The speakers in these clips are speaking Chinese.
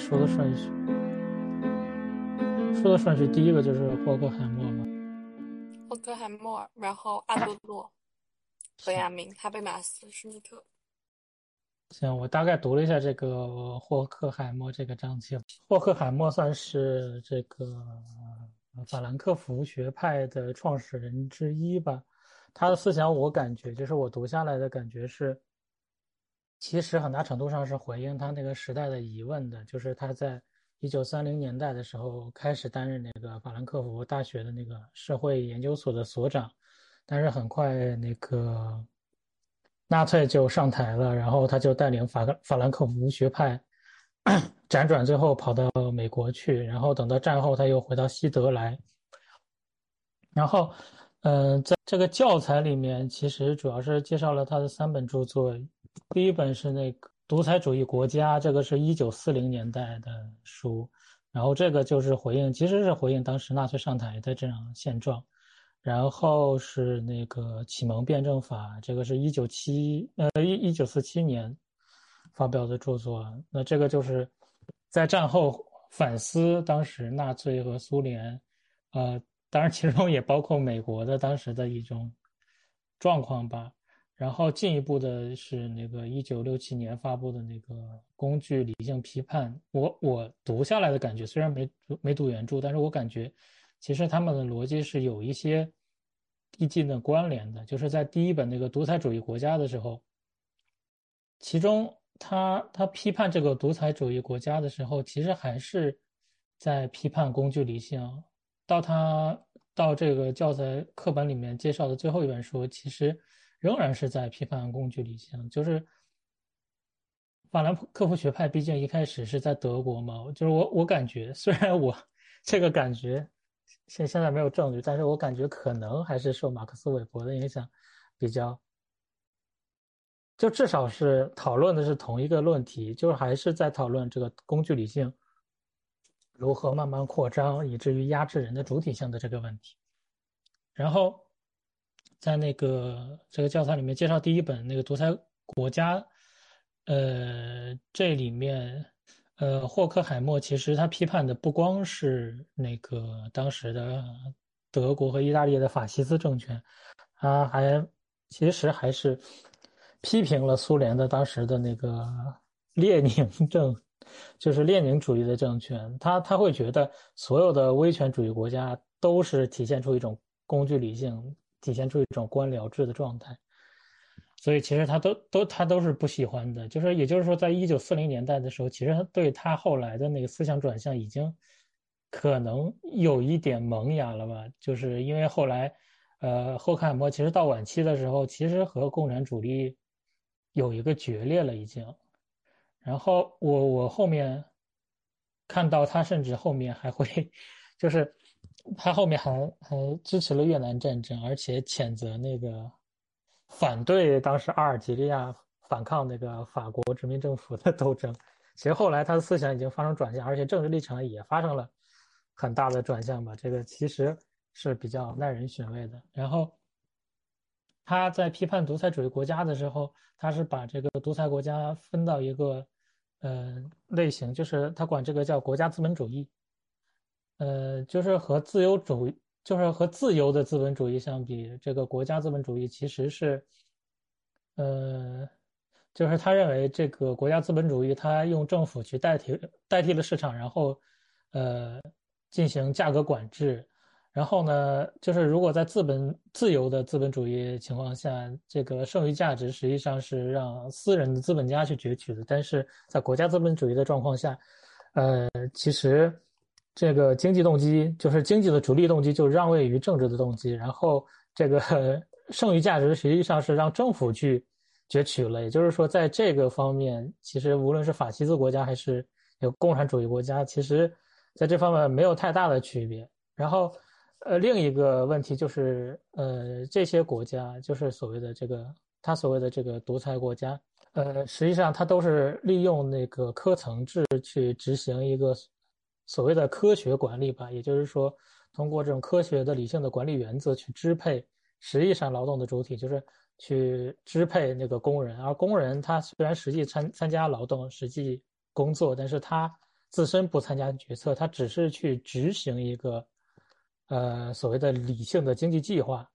说的顺序，说的顺序，第一个就是霍克海默嘛，霍克海默，然后阿多诺、本雅明、哈贝马斯、施密特。行，我大概读了一下这个霍克海默这个章节。霍克海默算是这个法兰克福学派的创始人之一吧。他的思想，我感觉就是我读下来的感觉是，其实很大程度上是回应他那个时代的疑问的。就是他在一九三零年代的时候开始担任那个法兰克福大学的那个社会研究所的所长，但是很快那个纳粹就上台了，然后他就带领法法兰克福学派 辗转，最后跑到美国去，然后等到战后他又回到西德来，然后。嗯，在这个教材里面，其实主要是介绍了他的三本著作。第一本是那个《独裁主义国家》，这个是一九四零年代的书，然后这个就是回应，其实是回应当时纳粹上台的这样现状。然后是那个《启蒙辩证法》，这个是一九七呃一一九四七年发表的著作。那这个就是在战后反思当时纳粹和苏联，呃。当然，其中也包括美国的当时的一种状况吧。然后进一步的是那个一九六七年发布的那个《工具理性批判》。我我读下来的感觉，虽然没没读原著，但是我感觉其实他们的逻辑是有一些递进的关联的。就是在第一本那个独裁主义国家的时候，其中他他批判这个独裁主义国家的时候，其实还是在批判工具理性。到他到这个教材课本里面介绍的最后一本书，其实仍然是在批判工具理性。就是法兰克福学派，毕竟一开始是在德国嘛。就是我我感觉，虽然我这个感觉现现在没有证据，但是我感觉可能还是受马克思韦伯的影响比较，就至少是讨论的是同一个论题，就是还是在讨论这个工具理性。如何慢慢扩张，以至于压制人的主体性的这个问题。然后，在那个这个教材里面介绍第一本那个独裁国家，呃，这里面，呃，霍克海默其实他批判的不光是那个当时的德国和意大利的法西斯政权，他还其实还是批评了苏联的当时的那个列宁政。就是列宁主义的政权，他他会觉得所有的威权主义国家都是体现出一种工具理性，体现出一种官僚制的状态，所以其实他都都他都是不喜欢的。就是也就是说，在一九四零年代的时候，其实对他后来的那个思想转向已经可能有一点萌芽了吧？就是因为后来，呃，霍克海默其实到晚期的时候，其实和共产主义有一个决裂了，已经。然后我我后面看到他甚至后面还会，就是他后面还还支持了越南战争，而且谴责那个反对当时阿尔及利亚反抗那个法国殖民政府的斗争。其实后来他的思想已经发生转向，而且政治立场也发生了很大的转向吧。这个其实是比较耐人寻味的。然后他在批判独裁主义国家的时候，他是把这个独裁国家分到一个。呃，类型就是他管这个叫国家资本主义，呃，就是和自由主义，就是和自由的资本主义相比，这个国家资本主义其实是，呃，就是他认为这个国家资本主义，他用政府去代替代替了市场，然后，呃，进行价格管制。然后呢，就是如果在资本自由的资本主义情况下，这个剩余价值实际上是让私人的资本家去攫取的。但是在国家资本主义的状况下，呃，其实这个经济动机就是经济的主力动机就让位于政治的动机，然后这个 剩余价值实际上是让政府去攫取了。也就是说，在这个方面，其实无论是法西斯国家还是有共产主义国家，其实在这方面没有太大的区别。然后。呃，另一个问题就是，呃，这些国家就是所谓的这个，他所谓的这个独裁国家，呃，实际上他都是利用那个科层制去执行一个所谓的科学管理吧，也就是说，通过这种科学的理性的管理原则去支配实际上劳动的主体，就是去支配那个工人，而工人他虽然实际参参加劳动、实际工作，但是他自身不参加决策，他只是去执行一个呃所谓的理性的经济计划。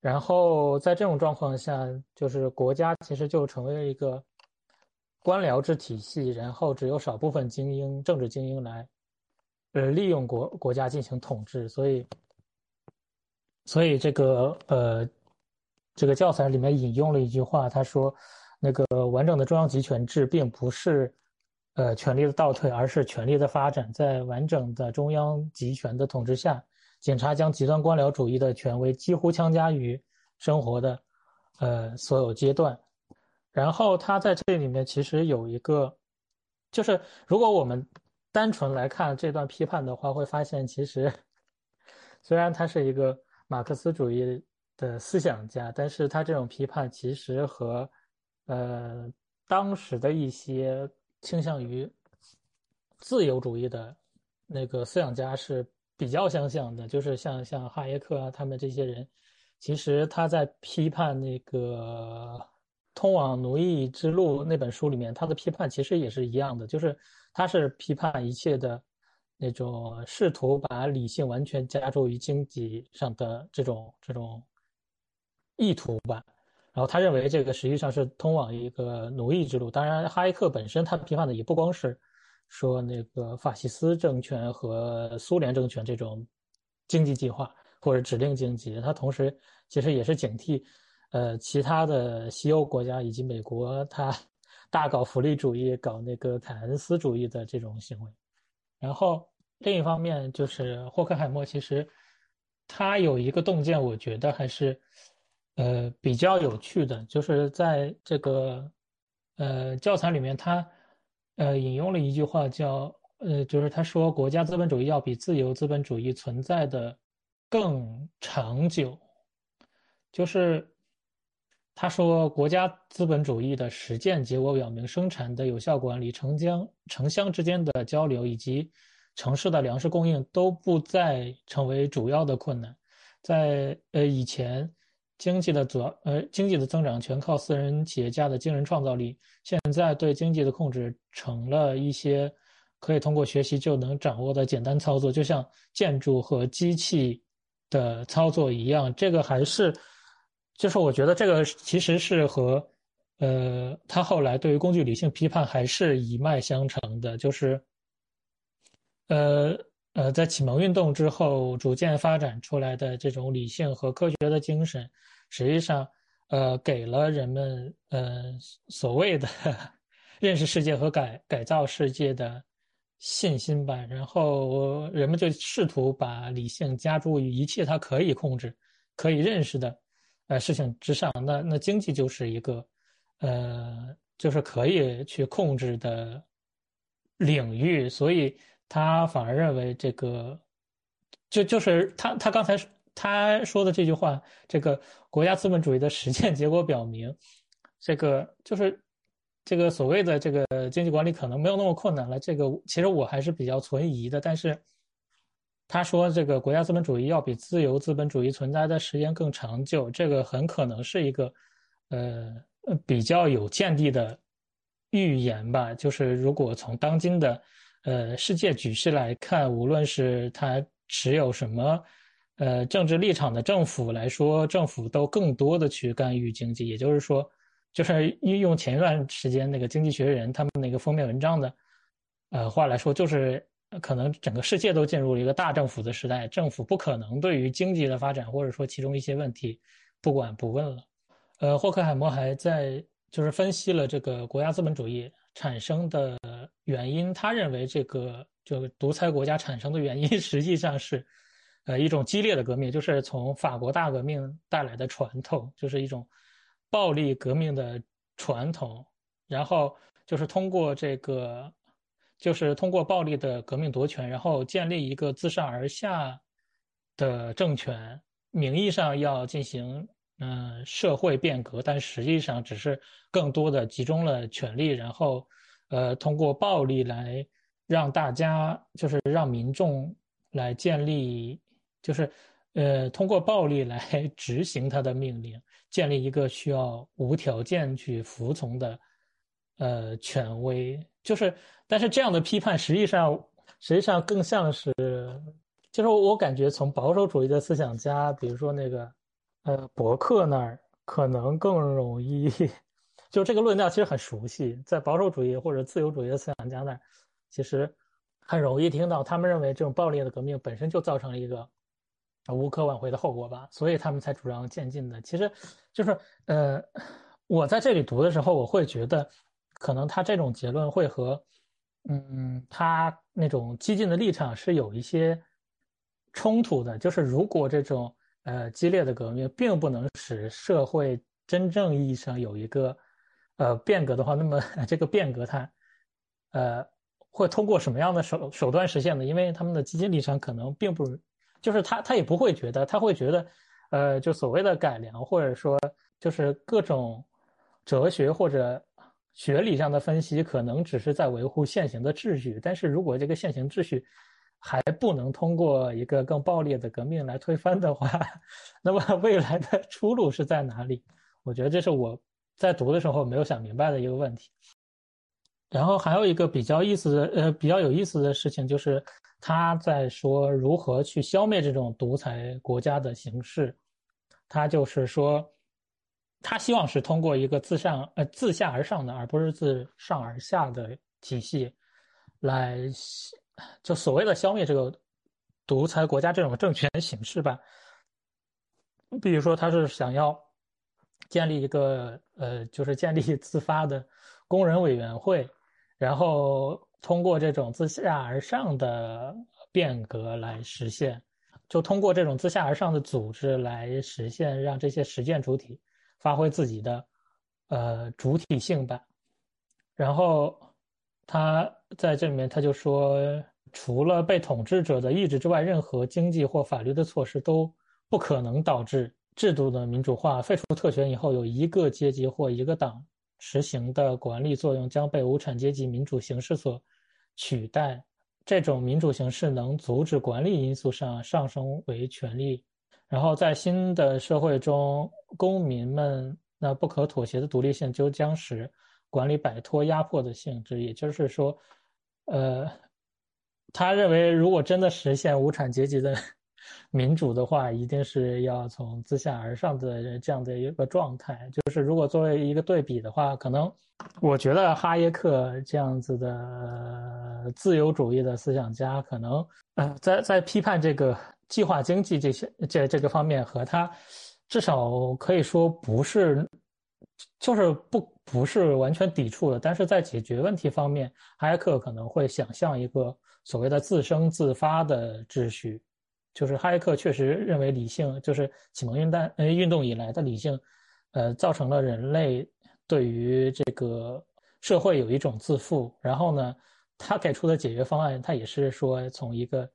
然后在这种状况下，就是国家其实就成为了一个官僚制体系，然后只有少部分精英、政治精英来呃利用国国家进行统治，所以所以这个呃这个教材里面引用了一句话，他说那个完整的中央集权制并不是呃权力的倒退，而是权力的发展，在完整的中央集权的统治下。警察将极端官僚主义的权威几乎强加于生活的，呃，所有阶段。然后他在这里面其实有一个，就是如果我们单纯来看这段批判的话，会发现其实虽然他是一个马克思主义的思想家，但是他这种批判其实和呃当时的一些倾向于自由主义的那个思想家是。比较相像的，就是像像哈耶克啊，他们这些人，其实他在批判那个《通往奴役之路》那本书里面，他的批判其实也是一样的，就是他是批判一切的那种试图把理性完全加注于经济上的这种这种意图吧。然后他认为这个实际上是通往一个奴役之路。当然，哈耶克本身他批判的也不光是。说那个法西斯政权和苏联政权这种经济计划或者指令经济，它同时其实也是警惕，呃，其他的西欧国家以及美国，它 大搞福利主义、搞那个凯恩斯主义的这种行为。然后另一方面，就是霍克海默其实他有一个洞见，我觉得还是呃比较有趣的，就是在这个呃教材里面他。呃，引用了一句话，叫呃，就是他说，国家资本主义要比自由资本主义存在的更长久。就是他说，国家资本主义的实践结果表明，生产的有效管理、城乡城乡之间的交流以及城市的粮食供应都不再成为主要的困难。在呃以前。经济的主要呃，经济的增长全靠私人企业家的惊人创造力。现在对经济的控制成了一些可以通过学习就能掌握的简单操作，就像建筑和机器的操作一样。这个还是，就是我觉得这个其实是和呃，他后来对于工具理性批判还是一脉相承的，就是呃。呃，在启蒙运动之后，逐渐发展出来的这种理性和科学的精神，实际上，呃，给了人们呃所谓的 认识世界和改改造世界的信心吧。然后，人们就试图把理性加诸于一切它可以控制、可以认识的呃事情之上。那那经济就是一个呃，就是可以去控制的领域，所以。他反而认为这个，就就是他他刚才他说的这句话，这个国家资本主义的实践结果表明，这个就是这个所谓的这个经济管理可能没有那么困难了。这个其实我还是比较存疑的。但是他说这个国家资本主义要比自由资本主义存在的时间更长久，这个很可能是一个呃比较有见地的预言吧。就是如果从当今的。呃，世界局势来看，无论是他持有什么，呃，政治立场的政府来说，政府都更多的去干预经济。也就是说，就是运用前一段时间那个《经济学人》他们那个封面文章的，呃，话来说，就是可能整个世界都进入了一个大政府的时代，政府不可能对于经济的发展或者说其中一些问题不管不问了。呃，霍克海默还在就是分析了这个国家资本主义。产生的原因，他认为这个就独裁国家产生的原因，实际上是，呃，一种激烈的革命，就是从法国大革命带来的传统，就是一种暴力革命的传统，然后就是通过这个，就是通过暴力的革命夺权，然后建立一个自上而下的政权，名义上要进行。嗯，社会变革，但实际上只是更多的集中了权力，然后，呃，通过暴力来让大家，就是让民众来建立，就是，呃，通过暴力来 执行他的命令，建立一个需要无条件去服从的，呃，权威。就是，但是这样的批判实际上实际上更像是，就是我感觉从保守主义的思想家，比如说那个呃博克那儿，可能更容易，就这个论调其实很熟悉，在保守主义或者自由主义的思想家那儿，其实很容易听到他们认为这种暴力的革命本身就造成了一个无可挽回的后果吧，所以他们才主张渐进的。其实就是呃。我在这里读的时候，我会觉得，可能他这种结论会和，嗯，他那种激进的立场是有一些冲突的。就是如果这种呃激烈的革命并不能使社会真正意义上有一个呃变革的话，那么 这个变革它呃会通过什么样的手手段实现呢？因为他们的基金立场可能并不，就是他他也不会觉得，他会觉得，呃，就所谓的改良或者说就是各种。哲学或者学理上的分析可能只是在维护现行的秩序，但是如果这个现行秩序还不能通过一个更暴烈的革命来推翻的话，那么未来的出路是在哪里？我觉得这是我在读的时候没有想明白的一个问题。然后还有一个比较意思的，呃，比较有意思的事情就是他在说如何去消灭这种独裁国家的形式，他就是说。他希望是通过一个自上呃自下而上的，而不是自上而下的体系，来就所谓的消灭这个独裁国家这种政权形式吧。比如说，他是想要建立一个呃，就是建立自发的工人委员会，然后通过这种自下而上的变革来实现，就通过这种自下而上的组织来实现，让这些实践主体。发挥自己的，呃主体性吧。然后他在这里面他就说，除了被统治者的意志之外，任何经济或法律的措施都不可能导致制度的民主化。废除特权以后，有一个阶级或一个党实行的管理作用将被无产阶级民主形式所取代。这种民主形式能阻止管理因素上上升为权力。然后在新的社会中，公民们那不可妥协的独立性就将使管理摆脱压迫的性质。也就是说，呃，他认为如果真的实现无产阶级的 民主的话，一定是要从自下而上的这样的一个状态。就是如果作为一个对比的话，可能我觉得哈耶克这样子的自由主义的思想家，可能呃，在在批判这个。计划经济这些这这个方面和他至少可以说不是，就是不不是完全抵触的。但是在解决问题方面，哈耶克可能会想象一个所谓的自生自发的秩序。就是哈耶克确实认为理性就是启蒙运动呃运动以来的理性，呃造成了人类对于这个社会有一种自负。然后呢，他给出的解决方案，他也是说从一个。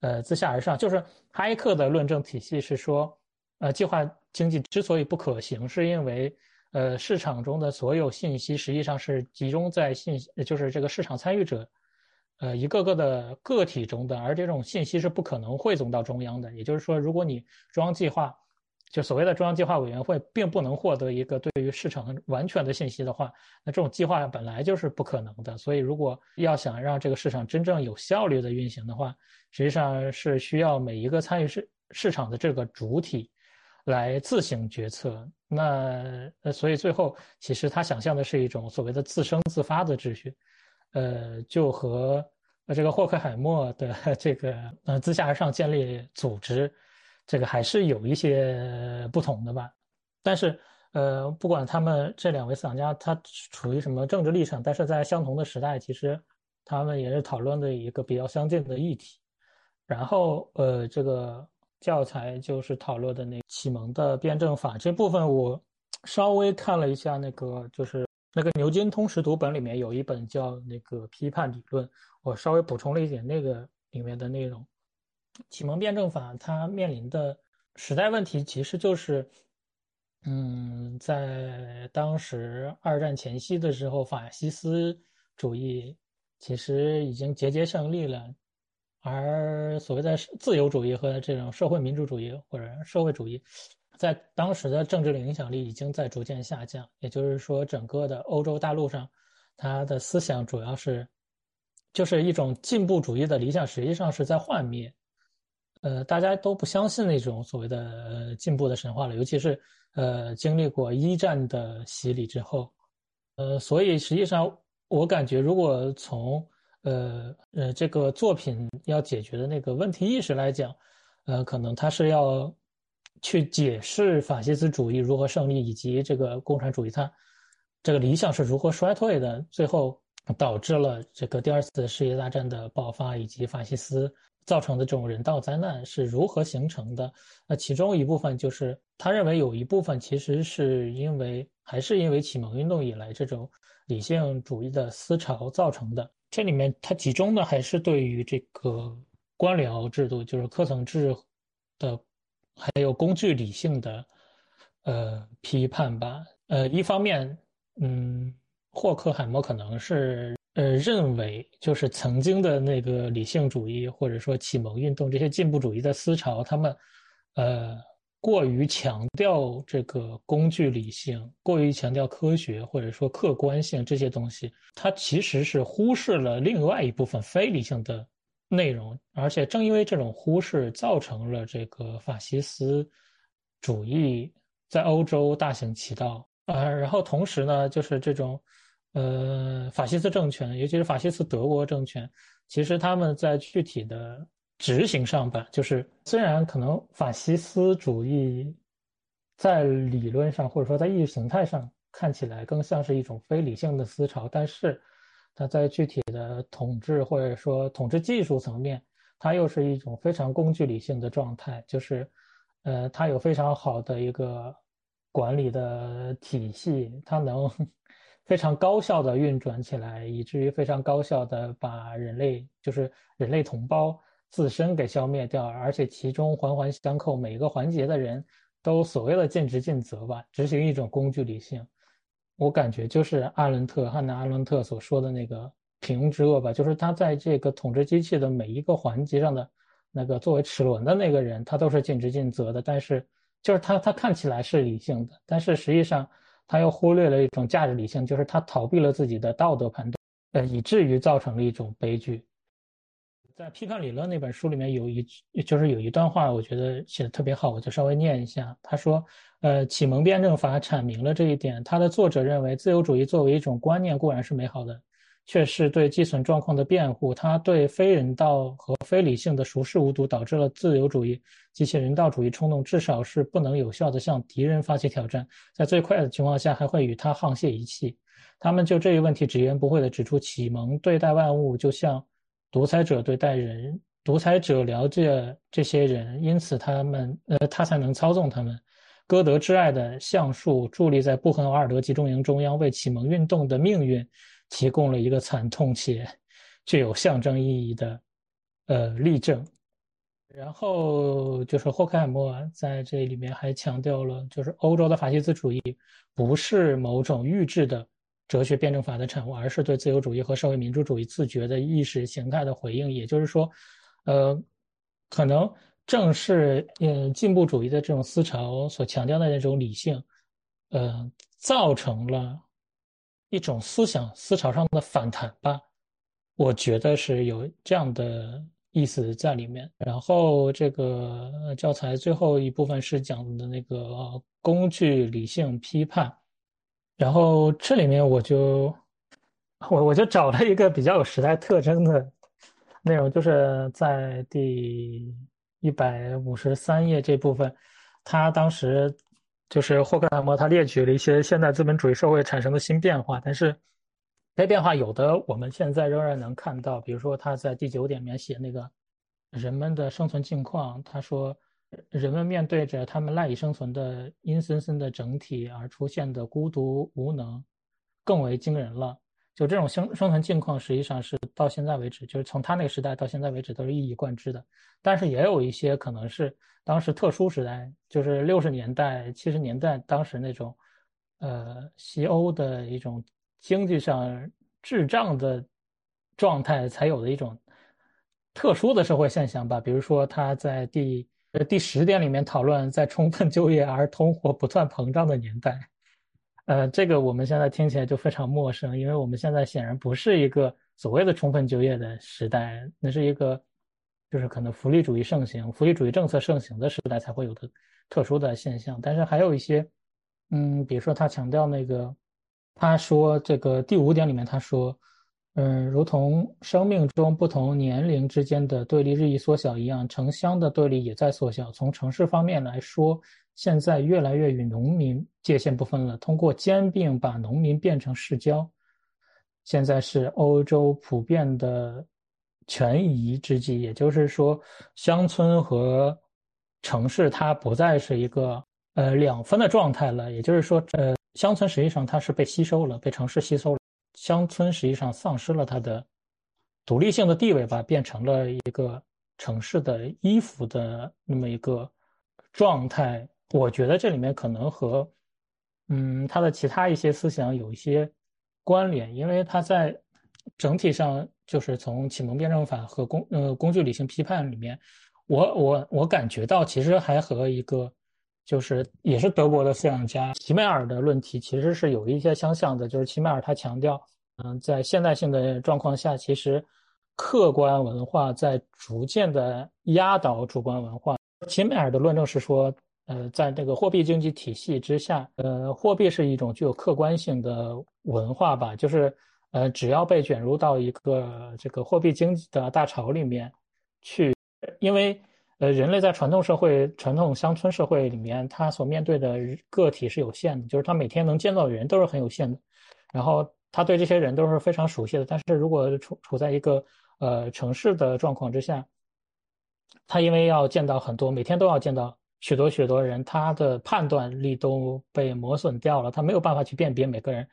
呃，自下而上，就是哈耶克的论证体系是说，呃，计划经济之所以不可行，是因为，呃，市场中的所有信息实际上是集中在信，就是这个市场参与者，呃，一个个的个体中的，而这种信息是不可能汇总到中央的。也就是说，如果你中央计划。就所谓的中央计划委员会并不能获得一个对于市场完全的信息的话，那这种计划本来就是不可能的。所以，如果要想让这个市场真正有效率的运行的话，实际上是需要每一个参与市市场的这个主体来自行决策。那呃，所以最后其实他想象的是一种所谓的自生自发的秩序，呃，就和这个霍克海默的 这个呃自下而上建立组织。这个还是有一些不同的吧，但是，呃，不管他们这两位思想家他处于什么政治立场，但是在相同的时代，其实他们也是讨论的一个比较相近的议题。然后，呃，这个教材就是讨论的那启蒙的辩证法这部分，我稍微看了一下，那个就是那个牛津通识读本里面有一本叫那个批判理论，我稍微补充了一点那个里面的内容。启蒙辩证法它面临的时代问题，其实就是，嗯，在当时二战前夕的时候，法西斯主义其实已经节节胜利了，而所谓的自由主义和这种社会民主主义或者社会主义，在当时的政治的影响力已经在逐渐下降。也就是说，整个的欧洲大陆上他的思想主要是就是一种进步主义的理想，实际上是在幻灭。呃，大家都不相信那种所谓的进步的神话了，尤其是呃经历过一战的洗礼之后，呃，所以实际上我感觉，如果从呃呃这个作品要解决的那个问题意识来讲，呃，可能他是要去解释法西斯主义如何胜利，以及这个共产主义它这个理想是如何衰退的，最后导致了这个第二次世界大战的爆发，以及法西斯。造成的这种人道灾难是如何形成的？那其中一部分就是他认为有一部分其实是因为还是因为启蒙运动以来这种理性主义的思潮造成的。这里面它集中的还是对于这个官僚制度，就是科层制的，还有工具理性的呃批判吧。呃，一方面，嗯，霍克海默可能是。呃，认为就是曾经的那个理性主义或者说启蒙运动这些进步主义的思潮，他们，呃，过于强调这个工具理性，过于强调科学或者说客观性这些东西，它其实是忽视了另外一部分非理性的内容，而且正因为这种忽视，造成了这个法西斯主义在欧洲大行其道啊。然后同时呢，就是这种。呃，法西斯政权，尤其是法西斯德国政权，其实他们在具体的执行上吧，就是虽然可能法西斯主义在理论上或者说在意识形态上看起来更像是一种非理性的思潮，但是它在具体的统治或者说统治技术层面，它又是一种非常工具理性的状态，就是呃，它有非常好的一个管理的体系，它能。非常高效的运转起来，以至于非常高效的把人类，就是人类同胞自身给消灭掉，而且其中环环相扣，每一个环节的人都所谓的尽职尽责吧，执行一种工具理性。我感觉就是阿伦特汉娜阿伦特所说的那个平庸之恶吧，就是他在这个统治机器的每一个环节上的那个作为齿轮的那个人，他都是尽职尽责的，但是就是他他看起来是理性的，但是实际上。他又忽略了一种价值理性，就是他逃避了自己的道德判断，呃，以至于造成了一种悲剧。在《批判理论》那本书里面有一，就是有一段话，我觉得写的特别好，我就稍微念一下。他说：“呃，启蒙辩证法阐明了这一点。他的作者认为，自由主义作为一种观念固然是美好的。”却是对寄存状况的辩护。他对非人道和非理性的熟视无睹，导致了自由主义及其人道主义冲动至少是不能有效的向敌人发起挑战，在最快的情况下还会与他沆瀣一气。他们就这一问题直言不讳地指出：启蒙对待万物，就像独裁者对待人。独裁者了解这些人，因此他们呃他才能操纵他们。歌德挚爱的橡树伫立在布痕瓦尔德集中营中央，为启蒙运动的命运。提供了一个惨痛且具有象征意义的呃例证，然后就是霍克海默在这里面还强调了，就是欧洲的法西斯主义不是某种预制的哲学辩证法的产物，而是对自由主义和社会民主主义自觉的意识形态的回应。也就是说，呃，可能正是呃进步主义的这种思潮所强调的那种理性，呃，造成了。一种思想思潮上的反弹吧，我觉得是有这样的意思在里面。然后这个教材最后一部分是讲的那个工具理性批判，然后这里面我就我我就找了一个比较有时代特征的内容，就是在第一百五十三页这部分，他当时。就是霍克海默他列举了一些现代资本主义社会产生的新变化，但是这些变化有的我们现在仍然能看到，比如说他在第九点里面写那个人们的生存境况，他说人们面对着他们赖以生存的阴森森的整体而出现的孤独无能，更为惊人了。就这种生生存境况，实际上是到现在为止，就是从他那个时代到现在为止都是一以贯之的。但是也有一些可能是当时特殊时代，就是六十年代、七十年代当时那种，呃，西欧的一种经济上滞胀的状态才有的一种特殊的社会现象吧。比如说他在第第十点里面讨论在充分就业而通货不断膨胀的年代。呃，这个我们现在听起来就非常陌生，因为我们现在显然不是一个所谓的充分就业的时代，那是一个就是可能福利主义盛行、福利主义政策盛行的时代才会有的特殊的现象。但是还有一些，嗯，比如说他强调那个，他说这个第五点里面他说。嗯，如同生命中不同年龄之间的对立日益缩小一样，城乡的对立也在缩小。从城市方面来说，现在越来越与农民界限不分了。通过兼并把农民变成市郊，现在是欧洲普遍的权宜之计。也就是说，乡村和城市它不再是一个呃两分的状态了。也就是说，呃，乡村实际上它是被吸收了，被城市吸收了。乡村实际上丧失了它的独立性的地位吧，变成了一个城市的依附的那么一个状态。我觉得这里面可能和嗯他的其他一些思想有一些关联，因为他在整体上就是从启蒙辩证法和工呃工具理性批判里面，我我我感觉到其实还和一个。就是也是德国的思想家齐美尔的论题，其实是有一些相像的。就是齐美尔他强调，嗯，在现代性的状况下，其实客观文化在逐渐的压倒主观文化。齐美尔的论证是说，呃，在这个货币经济体系之下，呃，货币是一种具有客观性的文化吧。就是，呃，只要被卷入到一个这个货币经济的大潮里面去，因为。呃，人类在传统社会、传统乡村社会里面，他所面对的个体是有限的，就是他每天能见到的人都是很有限的，然后他对这些人都是非常熟悉的。但是如果处处在一个呃城市的状况之下，他因为要见到很多，每天都要见到许多许多人，他的判断力都被磨损掉了，他没有办法去辨别每个人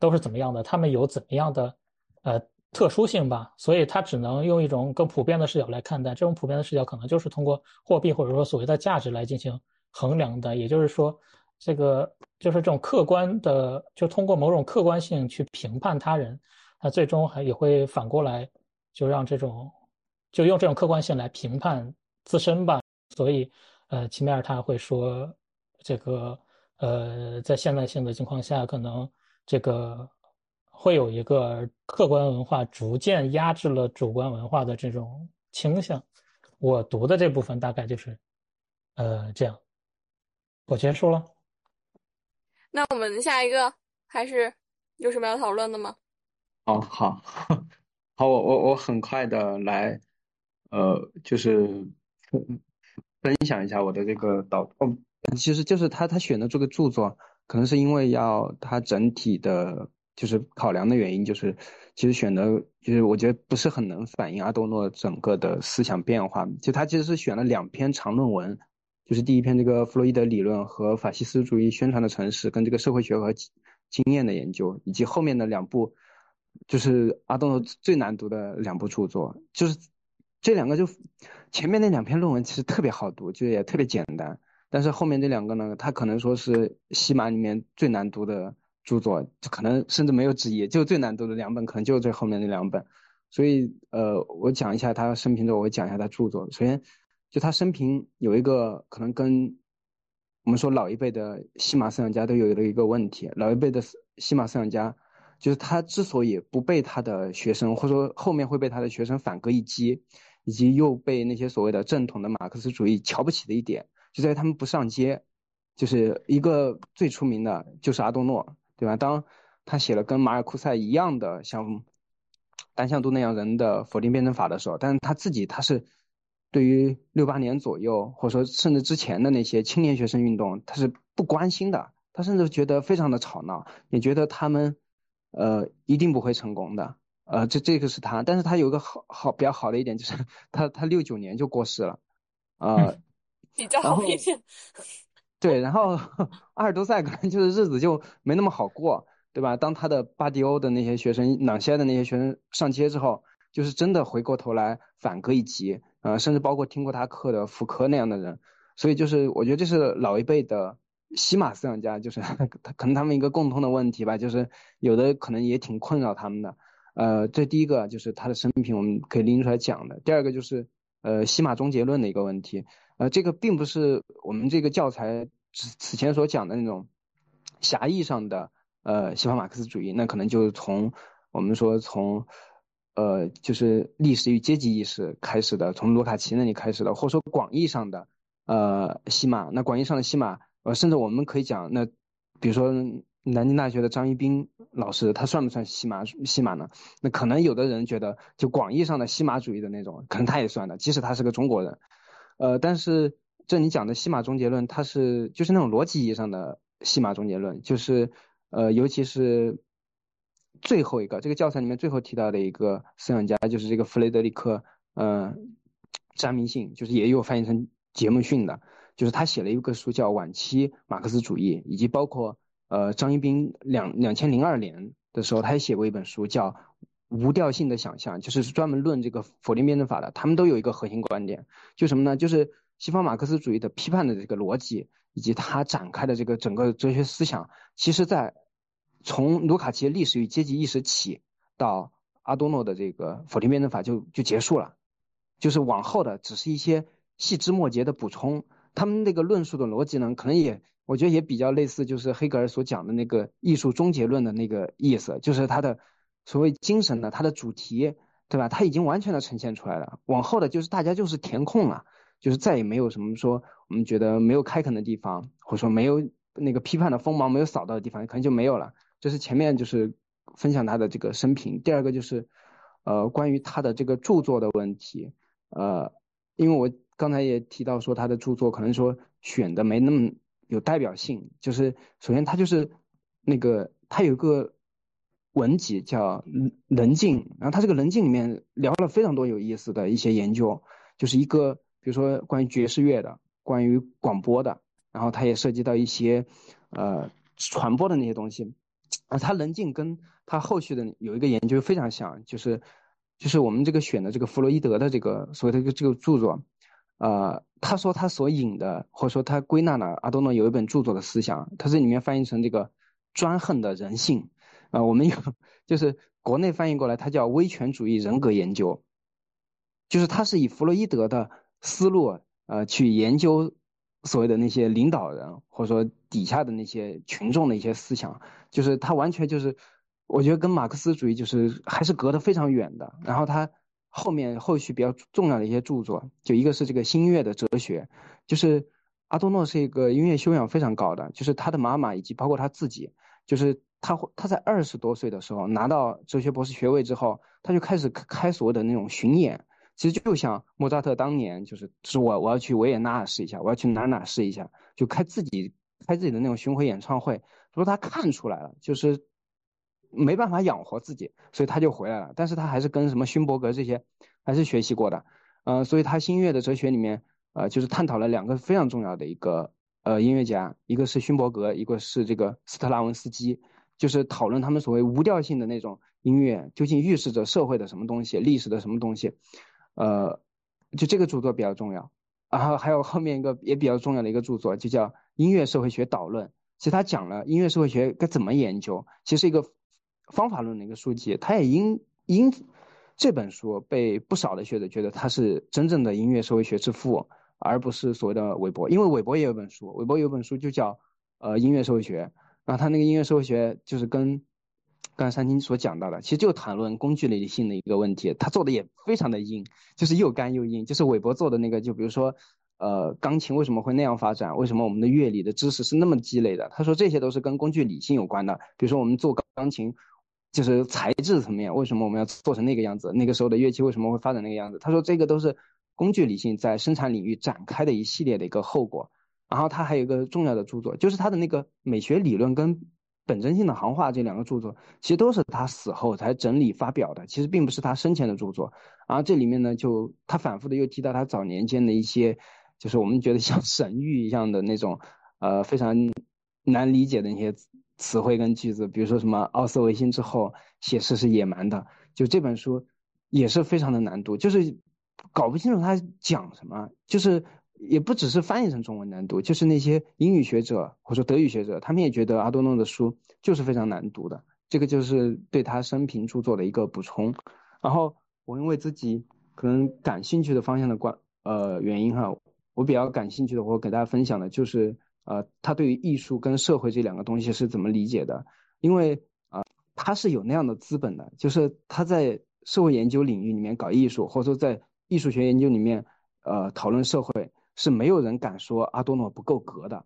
都是怎么样的，他们有怎么样的呃。特殊性吧，所以他只能用一种更普遍的视角来看待。这种普遍的视角可能就是通过货币或者说所谓的价值来进行衡量的。也就是说，这个就是这种客观的，就通过某种客观性去评判他人，他最终还也会反过来就让这种就用这种客观性来评判自身吧。所以，呃，齐美尔他会说，这个呃，在现代性的情况下，可能这个。会有一个客观文化逐渐压制了主观文化的这种倾向。我读的这部分大概就是，呃，这样。我结束了。那我们下一个还是有什么要讨论的吗？哦，好，好，我我我很快的来，呃，就是分享一下我的这个导。哦，其实就是他他选的这个著作，可能是因为要他整体的。就是考量的原因，就是其实选的，就是我觉得不是很能反映阿多诺整个的思想变化。就他其实是选了两篇长论文，就是第一篇这个弗洛伊德理论和法西斯主义宣传的城市跟这个社会学和经验的研究，以及后面的两部，就是阿多诺最难读的两部著作。就是这两个就前面那两篇论文其实特别好读，就也特别简单，但是后面这两个呢，他可能说是西马里面最难读的。著作就可能甚至没有之一，就最难读的两本，可能就是最后面那两本。所以，呃，我讲一下他生平之后，我讲一下他著作。首先，就他生平有一个可能跟我们说老一辈的西马思想家都有的一个问题。老一辈的西马思想家，就是他之所以不被他的学生，或者说后面会被他的学生反戈一击，以及又被那些所谓的正统的马克思主义瞧不起的一点，就在于他们不上街。就是一个最出名的，就是阿多诺。对吧？当他写了跟马尔库塞一样的像单向度那样人的否定辩证法的时候，但是他自己他是对于六八年左右，或者说甚至之前的那些青年学生运动，他是不关心的。他甚至觉得非常的吵闹，也觉得他们呃一定不会成功的。呃，这这个是他，但是他有个好好比较好的一点就是他他六九年就过世了，呃，比较好一点。对，然后阿尔都塞可能就是日子就没那么好过，对吧？当他的巴迪欧的那些学生、朗西埃的那些学生上街之后，就是真的回过头来反戈一击，呃，甚至包括听过他课的福柯那样的人。所以就是我觉得这是老一辈的西马思想家，就是 他可能他们一个共通的问题吧，就是有的可能也挺困扰他们的。呃，这第一个就是他的生平我们可以拎出来讲的，第二个就是呃西马终结论的一个问题。呃，这个并不是我们这个教材此此前所讲的那种狭义上的呃西方马克思主义，那可能就是从我们说从呃就是历史与阶级意识开始的，从卢卡奇那里开始的，或者说广义上的呃西马，那广义上的西马，呃甚至我们可以讲，那比如说南京大学的张一斌老师，他算不算西马西马呢？那可能有的人觉得，就广义上的西马主义的那种，可能他也算的，即使他是个中国人，呃，但是。这你讲的西马终结论，它是就是那种逻辑意义上的西马终结论，就是呃，尤其是最后一个这个教材里面最后提到的一个思想家，就是这个弗雷德里克，嗯，詹明信，就是也有翻译成杰姆逊的，就是他写了一个书叫《晚期马克思主义》，以及包括呃张一斌两两千零二年的时候，他也写过一本书叫《无调性的想象》，就是专门论这个否定辩证法的，他们都有一个核心观点，就什么呢？就是。西方马克思主义的批判的这个逻辑，以及他展开的这个整个哲学思想，其实在从卢卡奇历史与阶级意识起到阿多诺的这个否定辩证法就就结束了，就是往后的只是一些细枝末节的补充。他们那个论述的逻辑呢，可能也我觉得也比较类似，就是黑格尔所讲的那个艺术终结论的那个意思，就是他的所谓精神的它的主题，对吧？它已经完全的呈现出来了，往后的就是大家就是填空了。就是再也没有什么说我们觉得没有开垦的地方，或者说没有那个批判的锋芒没有扫到的地方，可能就没有了。这是前面就是分享他的这个生平。第二个就是，呃，关于他的这个著作的问题，呃，因为我刚才也提到说他的著作可能说选的没那么有代表性。就是首先他就是那个他有个文集叫《棱镜》，然后他这个《棱镜》里面聊了非常多有意思的一些研究，就是一个。比如说关于爵士乐的，关于广播的，然后它也涉及到一些，呃，传播的那些东西，啊，他棱镜跟他后续的有一个研究非常像，就是，就是我们这个选的这个弗洛伊德的这个所谓的这个这个著作，呃，他说他所引的或者说他归纳了阿多诺有一本著作的思想，他这里面翻译成这个专横的人性，啊，我们有 就是国内翻译过来，它叫威权主义人格研究，就是他是以弗洛伊德的。思路，呃，去研究所谓的那些领导人，或者说底下的那些群众的一些思想，就是他完全就是，我觉得跟马克思主义就是还是隔得非常远的。然后他后面后续比较重要的一些著作，就一个是这个新音乐的哲学，就是阿多诺是一个音乐修养非常高的，就是他的妈妈以及包括他自己，就是他他在二十多岁的时候拿到哲学博士学位之后，他就开始开所谓的那种巡演。其实就像莫扎特当年，就是是我我要去维也纳试一下，我要去哪哪试一下，就开自己开自己的那种巡回演唱会。说他看出来了，就是没办法养活自己，所以他就回来了。但是他还是跟什么勋伯格这些还是学习过的，嗯，所以他新乐的哲学里面，呃，就是探讨了两个非常重要的一个呃音乐家，一个是勋伯格，一个是这个斯特拉文斯基，就是讨论他们所谓无调性的那种音乐究竟预示着社会的什么东西，历史的什么东西。呃，就这个著作比较重要，然后还有后面一个也比较重要的一个著作，就叫《音乐社会学导论》。其实他讲了音乐社会学该怎么研究，其实一个方法论的一个书籍。他也因因这本书被不少的学者觉得他是真正的音乐社会学之父，而不是所谓的韦伯。因为韦伯也有本书，韦伯有本书就叫呃音乐社会学，然后他那个音乐社会学就是跟。刚才三清所讲到的，其实就谈论工具理性的一个问题，他做的也非常的硬，就是又干又硬。就是韦伯做的那个，就比如说，呃，钢琴为什么会那样发展？为什么我们的乐理的知识是那么积累的？他说这些都是跟工具理性有关的。比如说我们做钢琴，就是材质层面，为什么我们要做成那个样子？那个时候的乐器为什么会发展那个样子？他说这个都是工具理性在生产领域展开的一系列的一个后果。然后他还有一个重要的著作，就是他的那个美学理论跟。本真性的行话这两个著作，其实都是他死后才整理发表的，其实并不是他生前的著作。然后这里面呢，就他反复的又提到他早年间的一些，就是我们觉得像神谕一样的那种，呃，非常难理解的那些词汇跟句子，比如说什么奥斯维辛之后写诗是野蛮的，就这本书也是非常的难读，就是搞不清楚他讲什么，就是。也不只是翻译成中文难读，就是那些英语学者或者说德语学者，他们也觉得阿多诺的书就是非常难读的。这个就是对他生平著作的一个补充。然后我因为自己可能感兴趣的方向的关呃原因哈，我比较感兴趣的，我给大家分享的就是呃他对于艺术跟社会这两个东西是怎么理解的。因为啊，他是有那样的资本的，就是他在社会研究领域里面搞艺术，或者说在艺术学研究里面，呃，讨论社会，是没有人敢说阿多诺不够格的。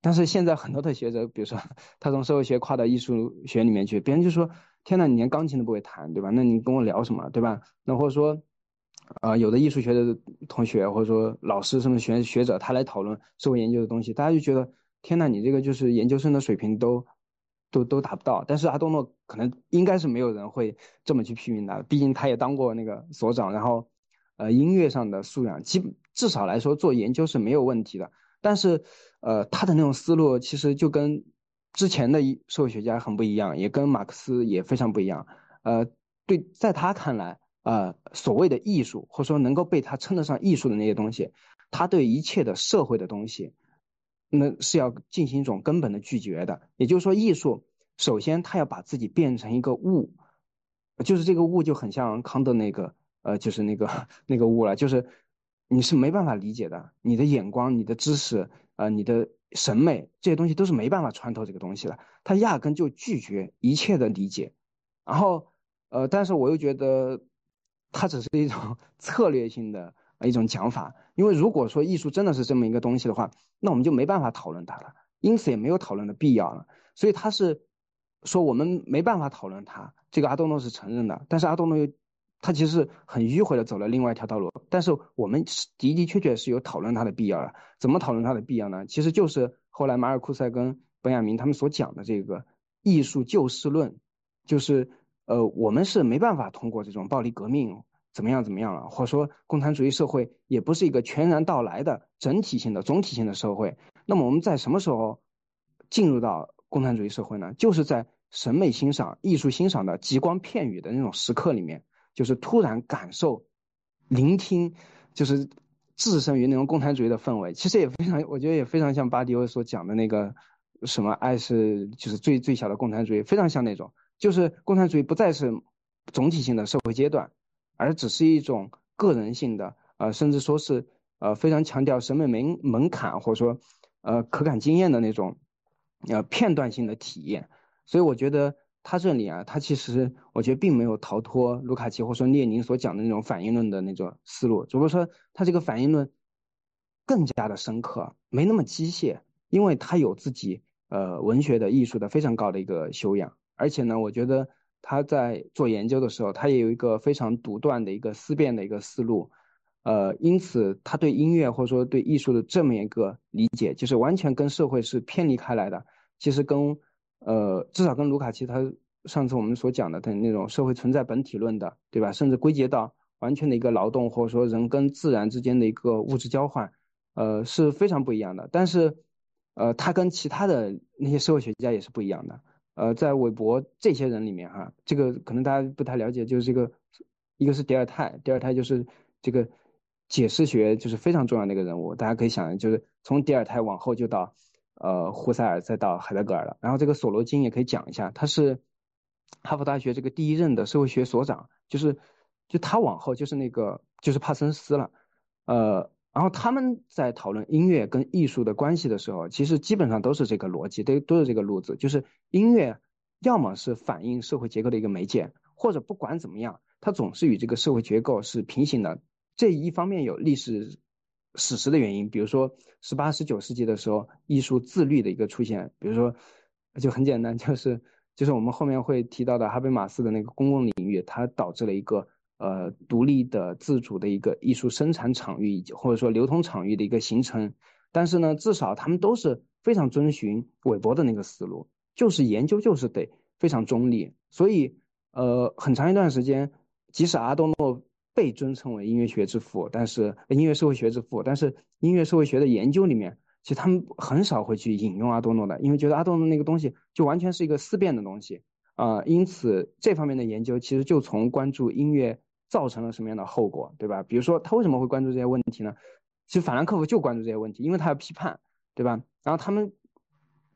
但是现在很多的学者，比如说他从社会学跨到艺术学里面去，别人就说：“天呐，你连钢琴都不会弹，对吧？那你跟我聊什么，对吧？”那或者说，呃，有的艺术学的同学或者说老师什么学学者，他来讨论社会研究的东西，大家就觉得：“天呐，你这个就是研究生的水平都都都达不到。”但是阿多诺可能应该是没有人会这么去批评他，毕竟他也当过那个所长，然后呃，音乐上的素养，基本至少来说做研究是没有问题的。但是。呃，他的那种思路其实就跟之前的社会学家很不一样，也跟马克思也非常不一样。呃，对，在他看来，呃，所谓的艺术或者说能够被他称得上艺术的那些东西，他对一切的社会的东西，那是要进行一种根本的拒绝的。也就是说，艺术首先他要把自己变成一个物，就是这个物就很像康德那个，呃，就是那个 那个物了，就是你是没办法理解的，你的眼光，你的知识。呃，你的审美这些东西都是没办法穿透这个东西的，他压根就拒绝一切的理解。然后，呃，但是我又觉得，它只是一种 策略性的一种讲法。因为如果说艺术真的是这么一个东西的话，那我们就没办法讨论它了，因此也没有讨论的必要了。所以他是说我们没办法讨论它，这个阿多诺是承认的，但是阿多诺又。他其实很迂回的走了另外一条道路，但是我们的的确确是有讨论他的必要的。怎么讨论他的必要呢？其实就是后来马尔库塞跟本雅明他们所讲的这个艺术救世论，就是呃，我们是没办法通过这种暴力革命怎么样怎么样了，或者说共产主义社会也不是一个全然到来的整体性的总体性的社会。那么我们在什么时候进入到共产主义社会呢？就是在审美欣赏、艺术欣赏的极光片羽的那种时刻里面。就是突然感受、聆听，就是置身于那种共产主义的氛围，其实也非常，我觉得也非常像巴迪欧所讲的那个什么爱是就是最最小的共产主义，非常像那种，就是共产主义不再是总体性的社会阶段，而只是一种个人性的，呃，甚至说是呃非常强调审美门门槛或者说呃可感经验的那种呃片段性的体验，所以我觉得。他这里啊，他其实我觉得并没有逃脱卢卡奇或者说列宁所讲的那种反应论的那种思路，只不过说他这个反应论更加的深刻，没那么机械，因为他有自己呃文学的艺术的非常高的一个修养，而且呢，我觉得他在做研究的时候，他也有一个非常独断的一个思辨的一个思路，呃，因此他对音乐或者说对艺术的这么一个理解，就是完全跟社会是偏离开来的，其实跟。呃，至少跟卢卡奇他上次我们所讲的他那种社会存在本体论的，对吧？甚至归结到完全的一个劳动，或者说人跟自然之间的一个物质交换，呃，是非常不一样的。但是，呃，他跟其他的那些社会学家也是不一样的。呃，在韦伯这些人里面，哈，这个可能大家不太了解，就是这个，一个是迪尔泰，迪尔泰就是这个解释学就是非常重要的一个人物。大家可以想，就是从迪尔泰往后就到。呃，胡塞尔再到海德格尔了，然后这个索罗金也可以讲一下，他是哈佛大学这个第一任的社会学所长，就是就他往后就是那个就是帕森斯了，呃，然后他们在讨论音乐跟艺术的关系的时候，其实基本上都是这个逻辑，都都是这个路子，就是音乐要么是反映社会结构的一个媒介，或者不管怎么样，它总是与这个社会结构是平行的，这一方面有历史。史实的原因，比如说十八、十九世纪的时候，艺术自律的一个出现，比如说就很简单，就是就是我们后面会提到的哈贝马斯的那个公共领域，它导致了一个呃独立的、自主的一个艺术生产场域以及，或者说流通场域的一个形成。但是呢，至少他们都是非常遵循韦伯的那个思路，就是研究就是得非常中立。所以呃，很长一段时间，即使阿多诺。被尊称为音乐学之父，但是音乐社会学之父，但是音乐社会学的研究里面，其实他们很少会去引用阿多诺的，因为觉得阿多诺那个东西就完全是一个思辨的东西啊，因此这方面的研究其实就从关注音乐造成了什么样的后果，对吧？比如说他为什么会关注这些问题呢？其实法兰克福就关注这些问题，因为他要批判，对吧？然后他们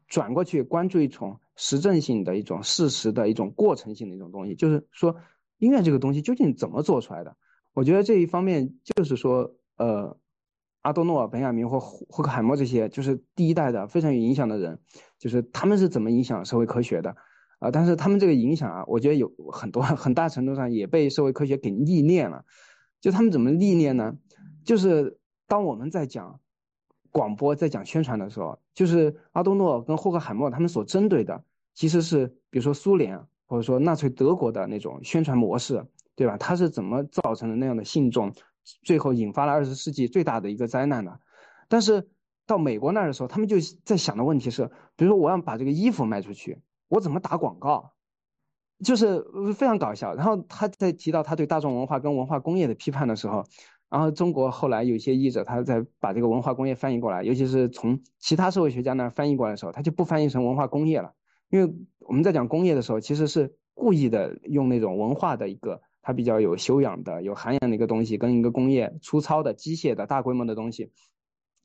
转过去关注一种实证性的一种事实的一种过程性的一种东西，就是说音乐这个东西究竟怎么做出来的？我觉得这一方面就是说，呃，阿多诺、本雅明或霍克海默这些，就是第一代的非常有影响的人，就是他们是怎么影响社会科学的，啊，但是他们这个影响啊，我觉得有很多很大程度上也被社会科学给历练了。就他们怎么历练呢？就是当我们在讲广播、在讲宣传的时候，就是阿多诺跟霍克海默他们所针对的，其实是比如说苏联或者说纳粹德国的那种宣传模式，对吧？它是怎么造成的那样的信众，最后引发了二十世纪最大的一个灾难的？但是到美国那儿的时候，他们就在想的问题是，比如说我要把这个衣服卖出去。我怎么打广告，就是非常搞笑。然后他在提到他对大众文化跟文化工业的批判的时候，然后中国后来有些译者他在把这个文化工业翻译过来，尤其是从其他社会学家那翻译过来的时候，他就不翻译成文化工业了，因为我们在讲工业的时候，其实是故意的用那种文化的一个它比较有修养的、有涵养的一个东西，跟一个工业粗糙的、机械的大规模的东西，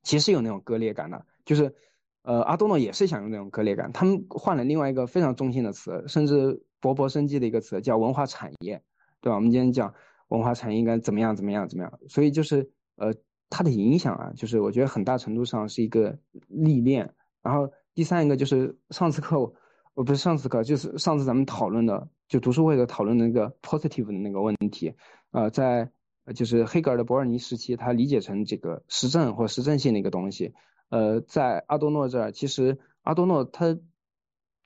其实有那种割裂感的，就是。呃，阿多诺也是想用那种割裂感，他们换了另外一个非常中性的词，甚至勃勃生机的一个词，叫文化产业，对吧？我们今天讲文化产业应该怎么样，怎么样，怎么样？所以就是呃，它的影响啊，就是我觉得很大程度上是一个历练。然后第三一个就是上次课，我不是上次课，就是上次咱们讨论的，就读书会的讨论的那个 positive 的那个问题，呃，在就是黑格尔的伯尔尼时期，他理解成这个实证或实证性的一个东西。呃，在阿多诺这儿，其实阿多诺他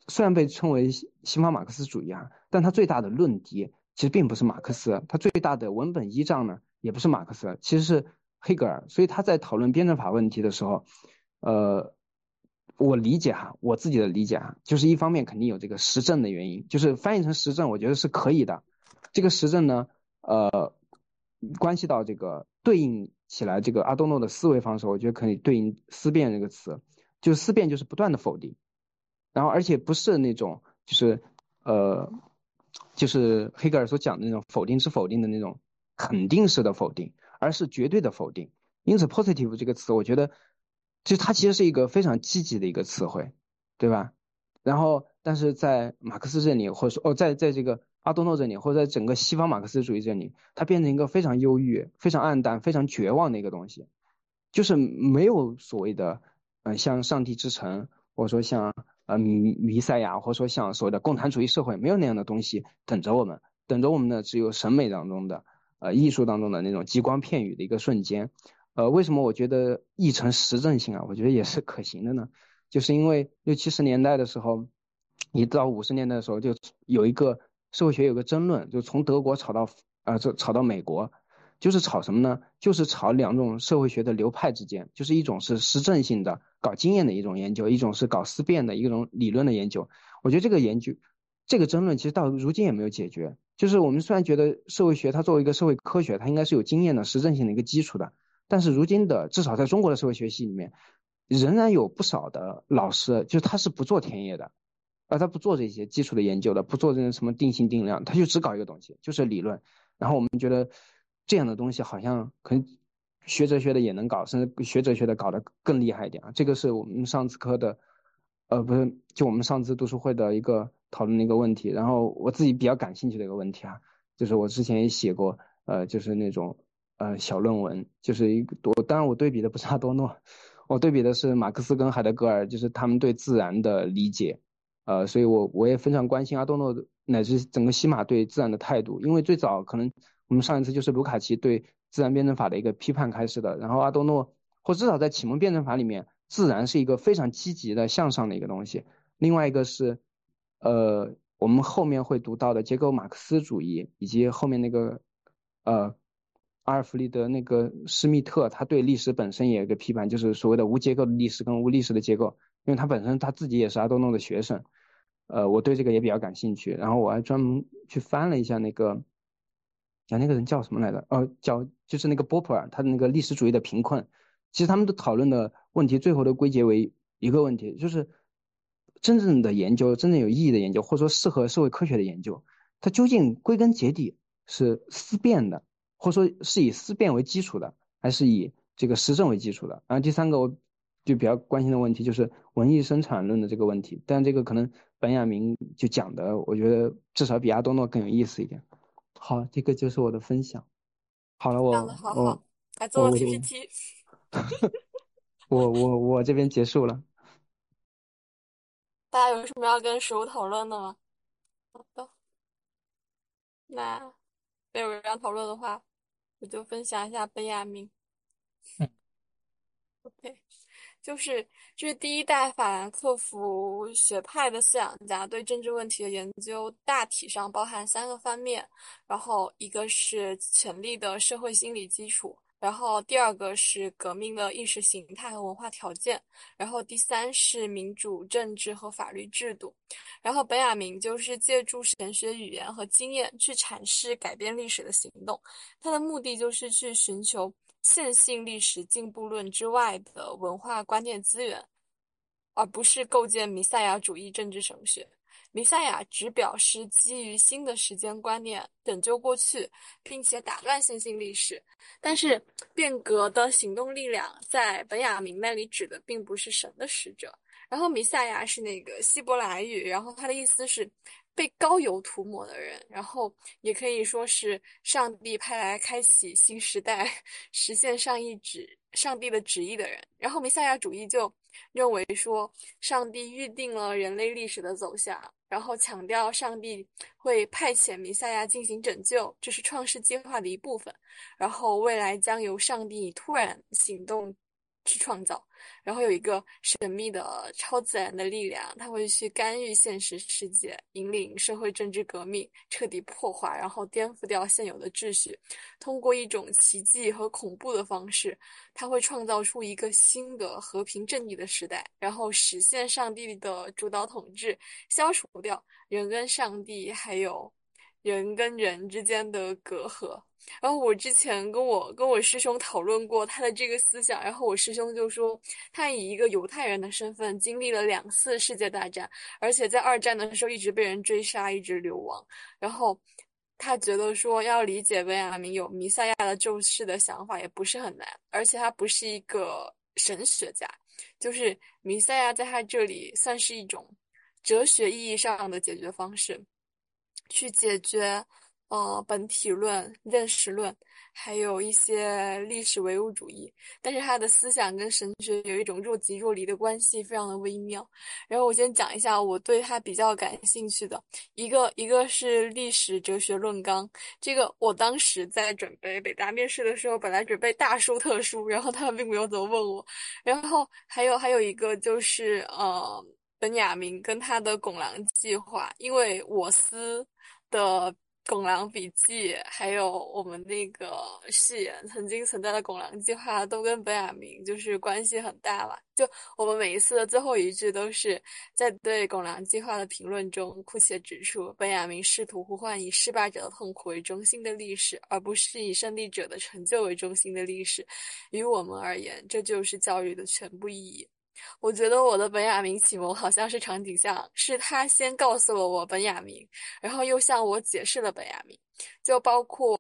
虽然被称为西方马克思主义啊，但他最大的论敌其实并不是马克思，他最大的文本依仗呢也不是马克思，其实是黑格尔。所以他在讨论辩证法问题的时候，呃，我理解哈，我自己的理解哈，就是一方面肯定有这个实证的原因，就是翻译成实证，我觉得是可以的。这个实证呢，呃，关系到这个对应。起来，这个阿多诺的思维方式，我觉得可以对应思辨这个词，就思辨就是不断的否定，然后而且不是那种就是呃，就是黑格尔所讲的那种否定之否定的那种肯定式的否定，而是绝对的否定。因此，positive 这个词，我觉得就它其实是一个非常积极的一个词汇，对吧？然后，但是在马克思这里，或者说哦，在在这个。阿多诺这里，或者在整个西方马克思主义这里，它变成一个非常忧郁、非常暗淡、非常绝望的一个东西，就是没有所谓的，嗯，像上帝之城，或者说像呃弥弥赛亚，或者说像所谓的共产主义社会，没有那样的东西等着我们，等着我们的只有审美当中的，呃，艺术当中的那种极光片羽的一个瞬间。呃，为什么我觉得译成实证性啊？我觉得也是可行的呢，就是因为六七十年代的时候，一到五十年代的时候，就有一个。社会学有个争论，就从德国吵到呃，这吵到美国，就是吵什么呢？就是吵两种社会学的流派之间，就是一种是实证性的搞经验的一种研究，一种是搞思辨的一种理论的研究。我觉得这个研究，这个争论其实到如今也没有解决。就是我们虽然觉得社会学它作为一个社会科学，它应该是有经验的实证性的一个基础的，但是如今的至少在中国的社会学系里面，仍然有不少的老师，就他是不做田野的。而他不做这些基础的研究的，不做这些什么定性定量，他就只搞一个东西，就是理论。然后我们觉得这样的东西好像可能学哲学的也能搞，甚至学哲学的搞得更厉害一点啊。这个是我们上次课的，呃，不是，就我们上次读书会的一个讨论的一个问题。然后我自己比较感兴趣的一个问题啊，就是我之前也写过，呃，就是那种呃小论文，就是一个多，当然我对比的不是阿多诺，我对比的是马克思跟海德格尔，就是他们对自然的理解。呃，所以我我也非常关心阿多诺乃至整个西马对自然的态度，因为最早可能我们上一次就是卢卡奇对自然辩证法的一个批判开始的，然后阿多诺或至少在启蒙辩证法里面，自然是一个非常积极的向上的一个东西。另外一个是，呃，我们后面会读到的结构马克思主义，以及后面那个呃阿尔弗里德那个施密特，他对历史本身也有一个批判，就是所谓的无结构的历史跟无历史的结构，因为他本身他自己也是阿多诺的学生。呃，我对这个也比较感兴趣，然后我还专门去翻了一下那个，讲那个人叫什么来着？哦，叫就是那个波普尔，他的那个历史主义的贫困。其实他们都讨论的问题，最后都归结为一个问题，就是真正的研究，真正有意义的研究，或者说适合社会科学的研究，它究竟归根结底是思辨的，或者说是以思辨为基础的，还是以这个实证为基础的？然后第三个，我就比较关心的问题就是文艺生产论的这个问题，但这个可能。本雅明就讲的，我觉得至少比阿多诺更有意思一点。好，这个就是我的分享。好了，我我来做 PPT。我我 我这边结束了。大家有什么要跟食物讨论的吗？好的，那没有人要讨论的话，我就分享一下本雅明。嗯 OK，就是这是第一代法兰克福学派的思想家对政治问题的研究，大体上包含三个方面，然后一个是权力的社会心理基础。然后第二个是革命的意识形态和文化条件，然后第三是民主政治和法律制度。然后本雅明就是借助神学语言和经验去阐释改变历史的行动，他的目的就是去寻求线性历史进步论之外的文化观念资源，而不是构建弥赛亚主义政治神学。弥赛亚只表示基于新的时间观念拯救过去，并且打乱线性历史。但是变革的行动力量在本雅明那里指的并不是神的使者。然后弥赛亚是那个希伯来语，然后它的意思是被膏油涂抹的人，然后也可以说是上帝派来开启新时代、实现上意旨、上帝的旨意的人。然后弥赛亚主义就认为说，上帝预定了人类历史的走向。然后强调上帝会派遣弥赛亚进行拯救，这是创世计划的一部分。然后未来将由上帝突然行动去创造，然后有一个神秘的超自然的力量，他会去干预现实世界，引领社会政治革命，彻底破坏，然后颠覆掉现有的秩序。通过一种奇迹和恐怖的方式，他会创造出一个新的和平正义的时代，然后实现上帝的主导统治，消除掉人跟上帝还有人跟人之间的隔阂。然后我之前跟我跟我师兄讨论过他的这个思想，然后我师兄就说，他以一个犹太人的身份经历了两次世界大战，而且在二战的时候一直被人追杀，一直流亡。然后他觉得说，要理解维亚明有弥赛亚的救世的想法也不是很难，而且他不是一个神学家，就是弥赛亚在他这里算是一种哲学意义上的解决方式，去解决。呃，本体论、认识论，还有一些历史唯物主义，但是他的思想跟神学有一种若即若离的关系，非常的微妙。然后我先讲一下我对他比较感兴趣的一个，一个是历史哲学论纲。这个我当时在准备北大面试的时候，本来准备大书特书，然后他们并没有怎么问我。然后还有还有一个就是呃，本雅明跟他的拱廊计划，因为我司的。拱廊笔记，还有我们那个誓言曾经存在的拱廊计划，都跟本雅明就是关系很大吧。就我们每一次的最后一句，都是在对拱廊计划的评论中，哭且指出本雅明试图呼唤以失败者的痛苦为中心的历史，而不是以胜利者的成就为中心的历史。于我们而言，这就是教育的全部意义。我觉得我的本雅明启蒙好像是场景像，是他先告诉了我本雅明，然后又向我解释了本雅明，就包括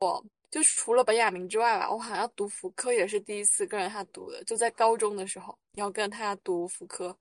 就除了本雅明之外吧，我好像读福柯也是第一次跟着他读的，就在高中的时候要跟他读福柯，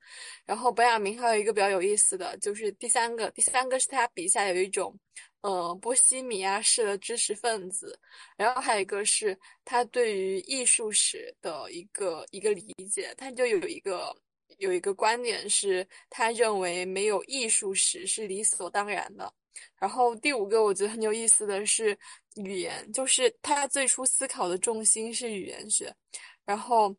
然后本雅明还有一个比较有意思的就是第三个，第三个是他笔下有一种呃波西米亚式的知识分子，然后还有一个是他对于艺术史的一个一个理解，他就有一个。有一个观点是，他认为没有艺术史是理所当然的。然后第五个我觉得很有意思的是语言，就是他最初思考的重心是语言学。然后，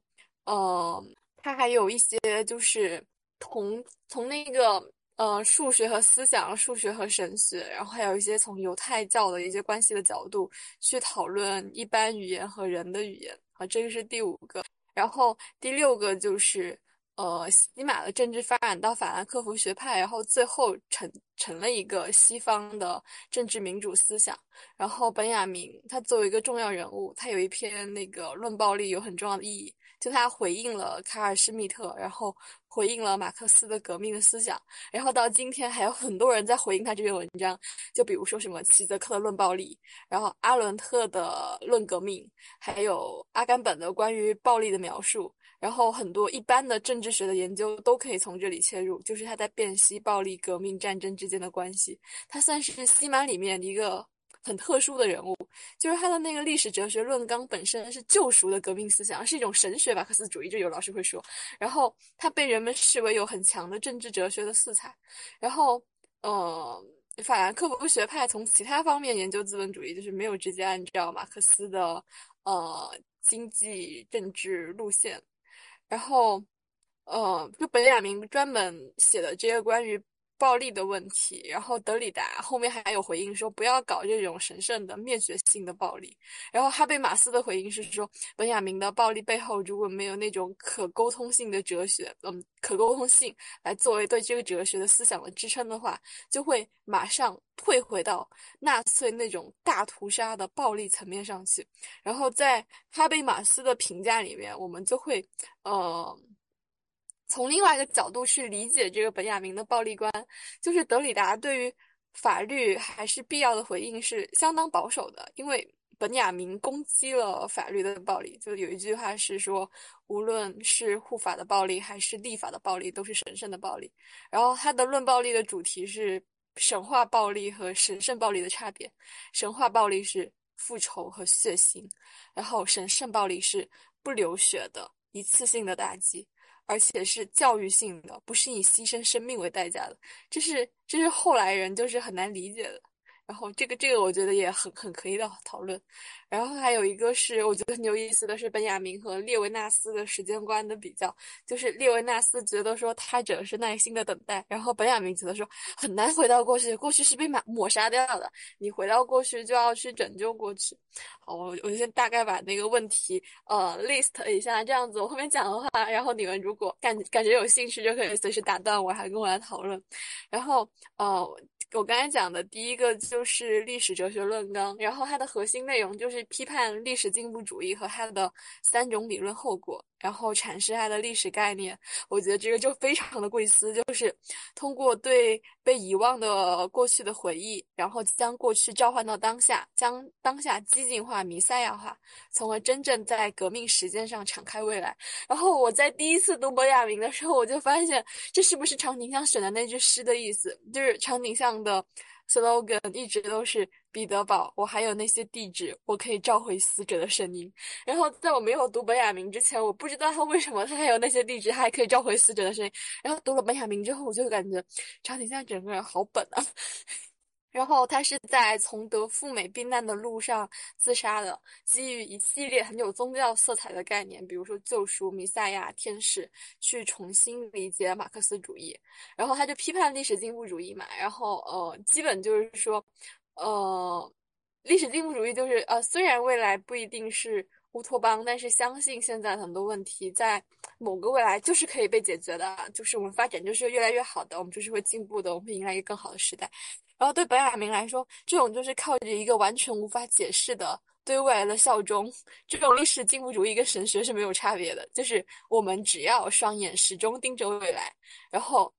嗯，他还有一些就是从从那个呃数学和思想、数学和神学，然后还有一些从犹太教的一些关系的角度去讨论一般语言和人的语言。啊，这个是第五个。然后第六个就是。呃，西马的政治发展到法兰克福学派，然后最后成成了一个西方的政治民主思想。然后本雅明他作为一个重要人物，他有一篇那个论暴力有很重要的意义，就他回应了卡尔施密特，然后回应了马克思的革命的思想。然后到今天还有很多人在回应他这篇文章，就比如说什么齐泽克的论暴力，然后阿伦特的论革命，还有阿甘本的关于暴力的描述。然后很多一般的政治学的研究都可以从这里切入，就是他在辨析暴力、革命、战争之间的关系。他算是西马里面一个很特殊的人物，就是他的那个历史哲学论纲本身是救赎的革命思想，是一种神学马克思主义，就有老师会说。然后他被人们视为有很强的政治哲学的色彩。然后，呃，法兰克福学派从其他方面研究资本主义，就是没有直接按照马克思的呃经济政治路线，然后呃，就本雅明专门写的这些关于。暴力的问题，然后德里达后面还有回应说不要搞这种神圣的灭绝性的暴力。然后哈贝马斯的回应是说，本雅明的暴力背后如果没有那种可沟通性的哲学，嗯，可沟通性来作为对这个哲学的思想的支撑的话，就会马上退回到纳粹那种大屠杀的暴力层面上去。然后在哈贝马斯的评价里面，我们就会呃。从另外一个角度去理解这个本雅明的暴力观，就是德里达对于法律还是必要的回应是相当保守的，因为本雅明攻击了法律的暴力，就有一句话是说，无论是护法的暴力还是立法的暴力，都是神圣的暴力。然后他的论暴力的主题是神话暴力和神圣暴力的差别，神话暴力是复仇和血腥，然后神圣暴力是不流血的一次性的打击。而且是教育性的，不是以牺牲生命为代价的，这是这是后来人就是很难理解的。然后这个这个我觉得也很很可以的讨论。然后还有一个是我觉得很有意思的是本雅明和列维纳斯的时间观的比较，就是列维纳斯觉得说他只是耐心的等待，然后本雅明觉得说很难回到过去，过去是被抹抹杀掉的，你回到过去就要去拯救过去。好，我我先大概把那个问题呃 list 一下，这样子我后面讲的话，然后你们如果感感觉有兴趣就可以随时打断我，还跟我来讨论。然后呃。我刚才讲的第一个就是历史哲学论纲，然后它的核心内容就是批判历史进步主义和它的三种理论后果。然后阐释它的历史概念，我觉得这个就非常的贵司，就是通过对被遗忘的过去的回忆，然后将过去召唤到当下，将当下激进化、弥赛亚化，从而真正在革命实践上敞开未来。然后我在第一次读本雅明的时候，我就发现这是不是长颈象选的那句诗的意思？就是长颈象的。Slogan 一直都是彼得堡，我还有那些地址，我可以召回死者的声音。然后在我没有读本雅明之前，我不知道他为什么他还有那些地址，他还可以召回死者的声音。然后读了本雅明之后，我就感觉长颈象整个人好本啊。然后他是在从德赴美避难的路上自杀的，基于一系列很有宗教色彩的概念，比如说救赎、弥赛亚、天使，去重新理解马克思主义。然后他就批判历史进步主义嘛，然后呃，基本就是说，呃，历史进步主义就是呃，虽然未来不一定是乌托邦，但是相信现在很多问题在某个未来就是可以被解决的，就是我们发展就是越来越好的，我们就是会进步的，我们会迎来一个更好的时代。然后对本雅明来说，这种就是靠着一个完全无法解释的对未来的效忠，这种历史进步主义跟神学是没有差别的。就是我们只要双眼始终盯着未来，然后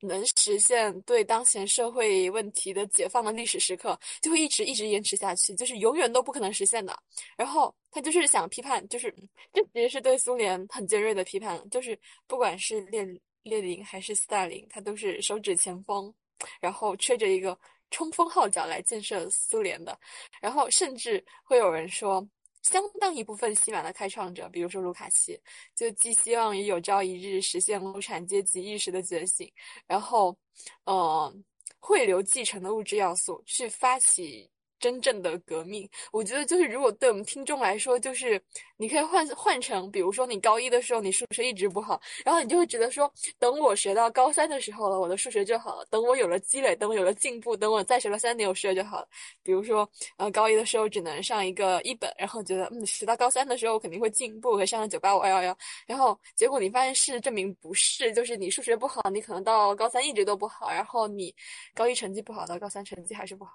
能实现对当前社会问题的解放的历史时刻，就会一直一直延迟下去，就是永远都不可能实现的。然后他就是想批判，就是这其实是对苏联很尖锐的批判，就是不管是列列宁还是斯大林，他都是手指前锋。然后吹着一个冲锋号角来建设苏联的，然后甚至会有人说，相当一部分西马的开创者，比如说卢卡奇，就寄希望于有朝一日实现无产阶级意识的觉醒，然后，呃，汇流继承的物质要素去发起。真正的革命，我觉得就是如果对我们听众来说，就是你可以换换成，比如说你高一的时候你数学一直不好，然后你就会觉得说，等我学到高三的时候了，我的数学就好了。等我有了积累，等我有了进步，等我再学了三年，我数学就好了。比如说，呃，高一的时候只能上一个一本，然后觉得嗯，学到高三的时候肯定会进步，可上个九八五二幺幺。然后结果你发现事实证明不是，就是你数学不好，你可能到高三一直都不好，然后你高一成绩不好，到高三成绩还是不好。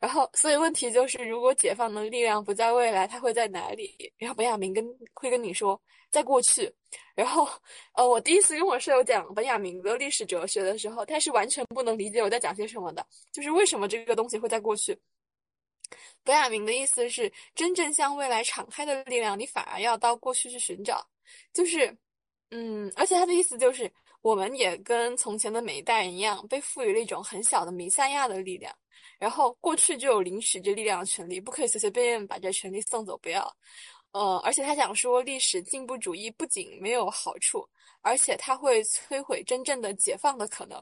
然后所以。问题就是，如果解放的力量不在未来，它会在哪里？然后本雅明跟会跟你说，在过去。然后，呃，我第一次跟我舍友讲本雅明的历史哲学的时候，他是完全不能理解我在讲些什么的。就是为什么这个东西会在过去？本雅明的意思是，真正向未来敞开的力量，你反而要到过去去寻找。就是，嗯，而且他的意思就是，我们也跟从前的每一代人一样，被赋予了一种很小的弥赛亚的力量。然后过去就有领取这力量的权利，不可以随随便便把这权利送走，不要。呃，而且他想说，历史进步主义不仅没有好处，而且它会摧毁真正的解放的可能。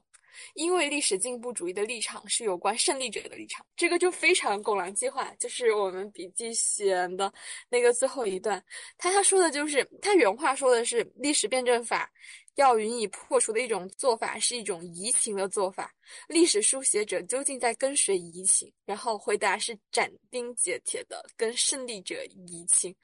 因为历史进步主义的立场是有关胜利者的立场，这个就非常拱狼计划，就是我们笔记写的那个最后一段，他他说的就是他原话说的是历史辩证法。要予以破除的一种做法是一种移情的做法。历史书写者究竟在跟谁移情？然后回答是斩钉截铁的跟胜利者移情。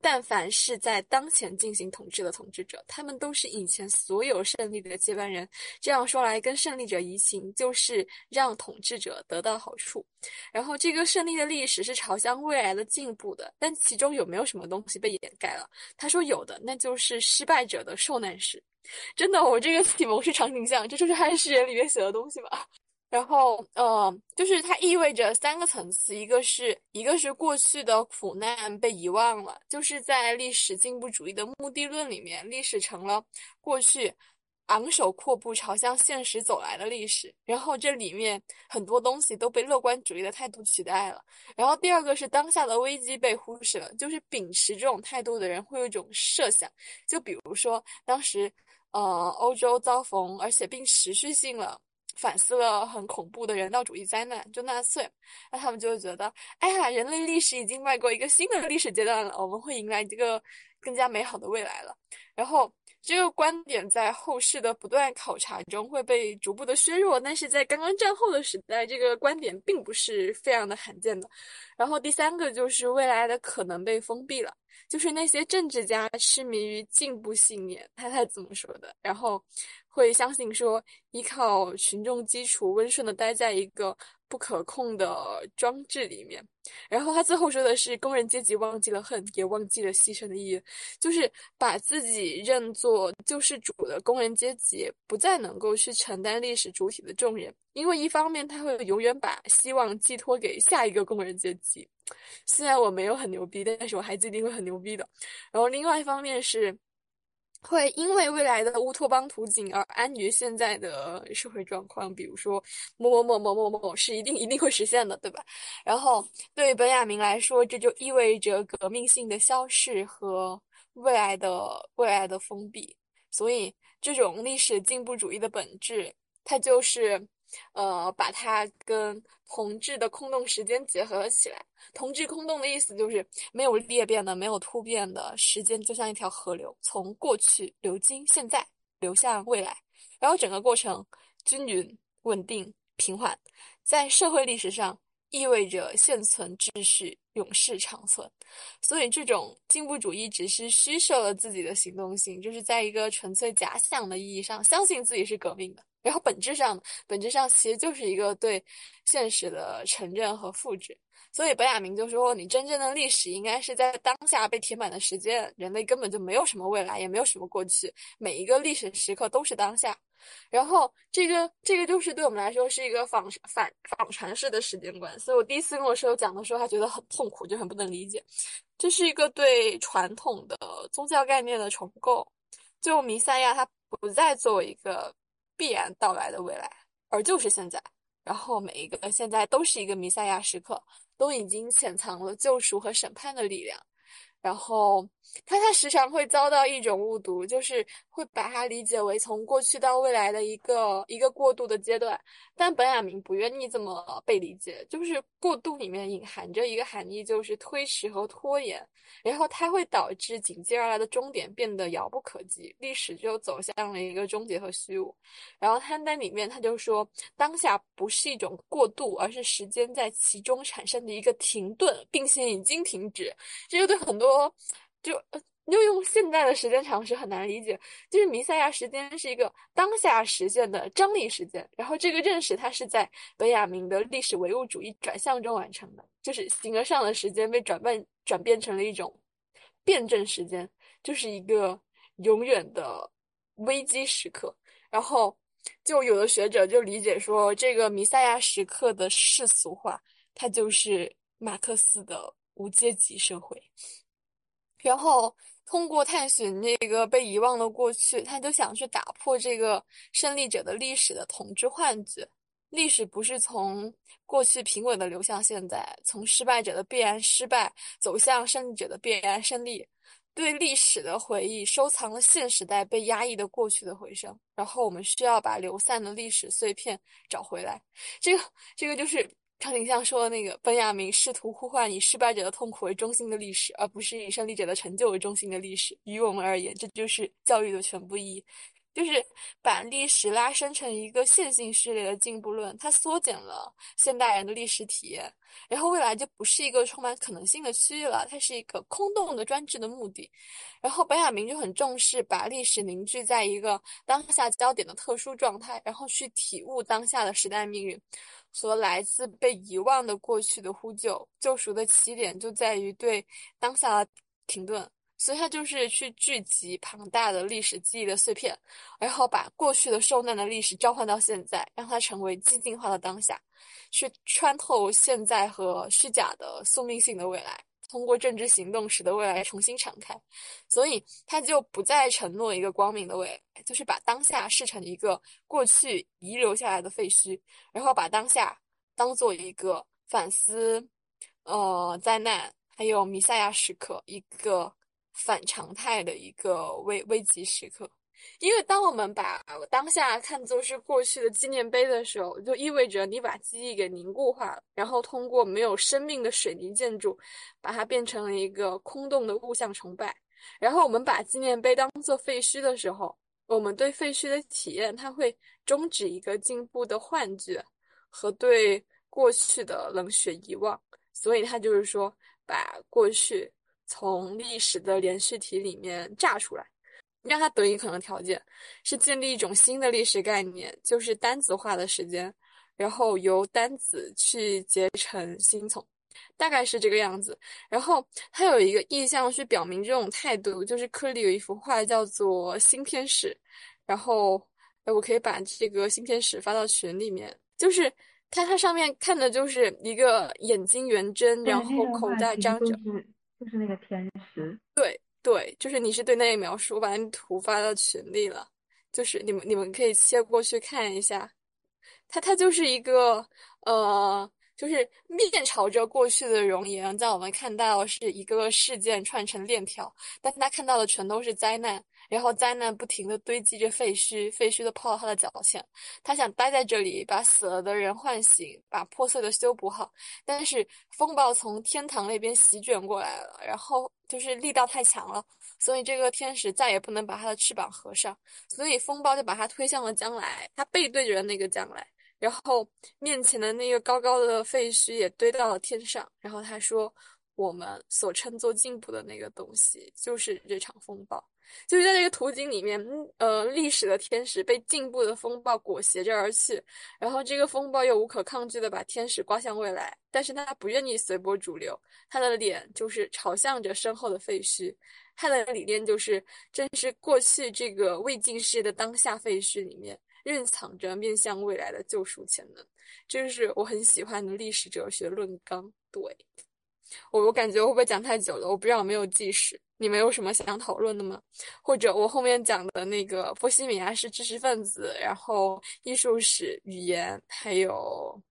但凡是在当前进行统治的统治者，他们都是以前所有胜利的接班人。这样说来，跟胜利者移情就是让统治者得到好处。然后这个胜利的历史是朝向未来的进步的，但其中有没有什么东西被掩盖了？他说有的，那就是失败者的受难史。真的，我这个启蒙是场景像，这就是《汉诗人》里面写的东西吧。然后，呃，就是它意味着三个层次，一个是一个是过去的苦难被遗忘了，就是在历史进步主义的目的论里面，历史成了过去昂首阔步朝向现实走来的历史。然后这里面很多东西都被乐观主义的态度取代了。然后第二个是当下的危机被忽视了，就是秉持这种态度的人会有一种设想，就比如说当时。呃，欧洲遭逢，而且并持续性了反思了很恐怖的人道主义灾难，就纳粹，那他们就会觉得，哎呀，人类历史已经迈过一个新的历史阶段了，我们会迎来这个更加美好的未来了。然后这个观点在后世的不断考察中会被逐步的削弱，但是在刚刚战后的时代，这个观点并不是非常的罕见的。然后第三个就是未来的可能被封闭了。就是那些政治家痴迷于进步信念，他他怎么说的？然后会相信说，依靠群众基础温顺的待在一个不可控的装置里面。然后他最后说的是，工人阶级忘记了恨，也忘记了牺牲的意义，就是把自己认作救世主的工人阶级，不再能够去承担历史主体的重任，因为一方面他会永远把希望寄托给下一个工人阶级。虽然我没有很牛逼，但是我孩子一定会很牛逼的。然后另外一方面是，会因为未来的乌托邦图景而安于现在的社会状况，比如说某某某某某某是一定一定会实现的，对吧？然后对于本雅明来说，这就意味着革命性的消逝和未来的未来的封闭。所以这种历史进步主义的本质，它就是。呃，把它跟同质的空洞时间结合了起来。同质空洞的意思就是没有裂变的、没有突变的时间，就像一条河流，从过去流经现在，流向未来，然后整个过程均匀、稳定、平缓，在社会历史上意味着现存秩序永世长存。所以，这种进步主义只是虚设了自己的行动性，就是在一个纯粹假想的意义上，相信自己是革命的。然后本质上，本质上其实就是一个对现实的承认和复制。所以本雅明就说：“你真正的历史应该是在当下被填满的时间，人类根本就没有什么未来，也没有什么过去，每一个历史时刻都是当下。然后这个这个就是对我们来说是一个仿反仿传式的时间观。所以我第一次跟我室友讲的时候，他觉得很痛苦，就很不能理解。这是一个对传统的宗教概念的重构，就弥赛亚他不再作为一个。”必然到来的未来，而就是现在。然后每一个现在都是一个弥赛亚时刻，都已经潜藏了救赎和审判的力量。然后他他时常会遭到一种误读，就是会把它理解为从过去到未来的一个一个过渡的阶段。但本雅明不愿意这么被理解，就是过渡里面隐含着一个含义，就是推迟和拖延。然后它会导致紧接而来的终点变得遥不可及，历史就走向了一个终结和虚无。然后他在里面他就说，当下不是一种过渡，而是时间在其中产生的一个停顿，并且已经停止。这就对很多就又用现在的时间常识很难理解，就是弥赛亚时间是一个当下实现的张力时间。然后这个认识它是在本雅明的历史唯物主义转向中完成的，就是形而上的时间被转变。转变成了一种辩证时间，就是一个永远的危机时刻。然后，就有的学者就理解说，这个弥赛亚时刻的世俗化，它就是马克思的无阶级社会。然后，通过探寻那个被遗忘的过去，他就想去打破这个胜利者的历史的统治幻觉。历史不是从过去平稳的流向现在，从失败者的必然失败走向胜利者的必然胜利。对历史的回忆，收藏了现时代被压抑的过去的回声。然后我们需要把流散的历史碎片找回来。这个，这个就是康景象说的那个本雅明试图呼唤以失败者的痛苦为中心的历史，而不是以胜利者的成就为中心的历史。于我们而言，这就是教育的全部意义。就是把历史拉伸成一个线性序列的进步论，它缩减了现代人的历史体验，然后未来就不是一个充满可能性的区域了，它是一个空洞的专制的目的。然后本雅明就很重视把历史凝聚在一个当下焦点的特殊状态，然后去体悟当下的时代命运和来自被遗忘的过去的呼救。救赎的起点就在于对当下的停顿。所以，他就是去聚集庞大的历史记忆的碎片，然后把过去的受难的历史召唤到现在，让它成为寂静化的当下，去穿透现在和虚假的宿命性的未来，通过政治行动使得未来重新敞开。所以，他就不再承诺一个光明的未来，就是把当下视成一个过去遗留下来的废墟，然后把当下当做一个反思，呃，灾难还有弥赛亚时刻一个。反常态的一个危危急时刻，因为当我们把当下看作是过去的纪念碑的时候，就意味着你把记忆给凝固化了，然后通过没有生命的水泥建筑，把它变成了一个空洞的物象崇拜。然后我们把纪念碑当做废墟的时候，我们对废墟的体验，它会终止一个进步的幻觉和对过去的冷血遗忘。所以，他就是说，把过去。从历史的连续体里面炸出来，让它得以可能条件是建立一种新的历史概念，就是单子化的时间，然后由单子去结成新从，大概是这个样子。然后它有一个意向去表明这种态度，就是科里有一幅画叫做《新天使》，然后哎，我可以把这个新天使发到群里面，就是它它上面看的就是一个眼睛圆睁，然后口袋张着。就是那个天使，对对，就是你是对那个描述，我把那图发到群里了，就是你们你们可以切过去看一下，它它就是一个呃。就是面朝着过去的容颜，在我们看到是一个个事件串成链条，但他看到的全都是灾难，然后灾难不停的堆积着废墟，废墟的泡到他的脚前，他想待在这里，把死了的人唤醒，把破碎的修补好，但是风暴从天堂那边席卷过来了，然后就是力道太强了，所以这个天使再也不能把他的翅膀合上，所以风暴就把他推向了将来，他背对着那个将来。然后面前的那个高高的废墟也堆到了天上。然后他说：“我们所称作进步的那个东西，就是这场风暴。就是在这个图景里面，呃，历史的天使被进步的风暴裹挟着而去。然后这个风暴又无可抗拒的把天使刮向未来，但是他不愿意随波逐流，他的脸就是朝向着身后的废墟。他的理念就是，正是过去这个未尽世的当下废墟里面。”蕴藏着面向未来的救赎潜能，这就是我很喜欢的历史哲学论纲。对我，我感觉会不会讲太久了？我不知道有没有计时。你们有什么想讨论的吗？或者我后面讲的那个波西米亚是知识分子，然后艺术史、语言，还有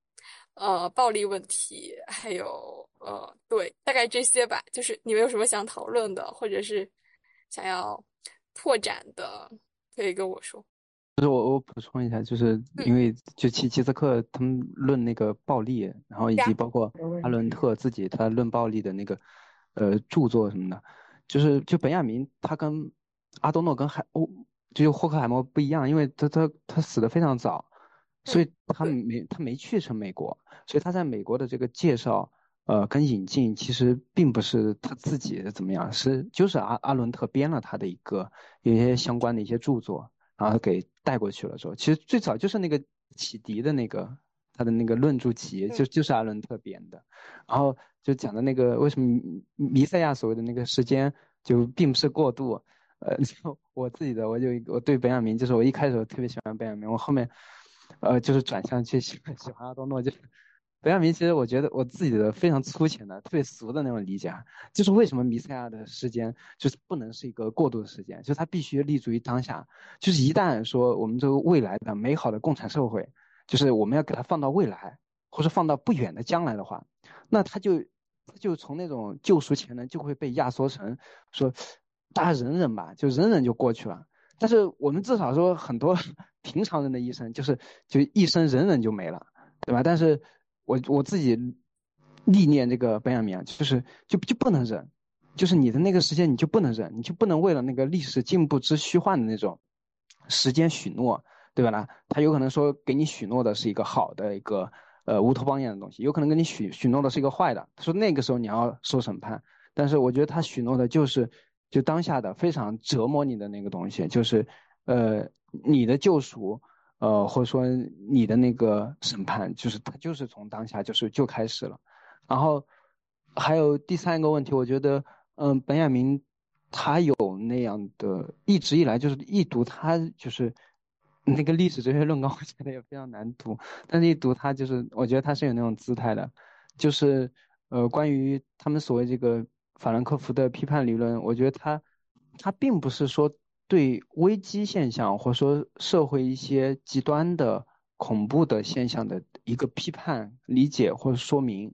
呃暴力问题，还有呃对，大概这些吧。就是你们有什么想讨论的，或者是想要拓展的，可以跟我说。就是我我补充一下，就是因为就齐齐斯克他们论那个暴力，然后以及包括阿伦特自己他论暴力的那个呃著作什么的，就是就本雅明他跟阿多诺跟海欧就是霍克海默不一样，因为他他他死的非常早，所以他没他没去成美国，所以他在美国的这个介绍呃跟引进其实并不是他自己怎么样，是就是阿阿伦特编了他的一个有一些相关的一些著作。然后给带过去了之后，其实最早就是那个启迪的那个他的那个论著集，就就是阿伦特编的，然后就讲的那个为什么弥赛亚所谓的那个时间就并不是过渡，呃，就我自己的我就我对本雅明就是我一开始特别喜欢本雅明，我后面呃就是转向去喜欢喜欢阿多诺就。本雅明其实我觉得我自己的非常粗浅的、特别俗的那种理解，就是为什么弥赛亚的时间就是不能是一个过渡的时间，就是它必须立足于当下。就是一旦说我们这个未来的美好的共产社会，就是我们要给它放到未来，或者放到不远的将来的话，那他就就从那种救赎潜能就会被压缩成说，大家忍忍吧，就忍忍就过去了。但是我们至少说很多 平常人的一生，就是就一生忍忍就没了，对吧？但是我我自己历练这个本雅明啊，就是就就不能忍，就是你的那个时间你就不能忍，你就不能为了那个历史进步之虚幻的那种时间许诺。对吧？呢，他有可能说给你许诺的是一个好的一个呃乌托邦一样的东西，有可能给你许许诺的是一个坏的。他说那个时候你要受审判，但是我觉得他许诺的就是就当下的非常折磨你的那个东西，就是呃你的救赎，呃或者说你的那个审判，就是他就是从当下就是就开始了。然后还有第三个问题，我觉得嗯本雅明他有那样的一直以来就是一读他就是。那个历史哲学论纲，我觉得也非常难读，但是一读他，就是我觉得他是有那种姿态的，就是呃，关于他们所谓这个法兰克福的批判理论，我觉得他他并不是说对危机现象或者说社会一些极端的恐怖的现象的一个批判理解或者说明，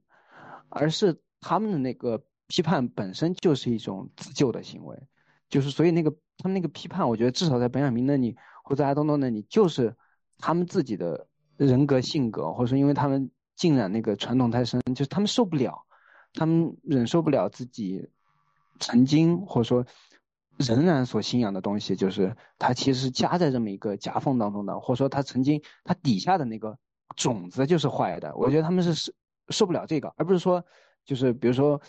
而是他们的那个批判本身就是一种自救的行为，就是所以那个他们那个批判，我觉得至少在本雅明那里。或者阿东东那里，就是他们自己的人格性格，或者说因为他们浸染那个传统太深，就是他们受不了，他们忍受不了自己曾经或者说仍然所信仰的东西，就是他其实是夹在这么一个夹缝当中的，或者说他曾经他底下的那个种子就是坏的。我觉得他们是受受不了这个，而不是说就是比如说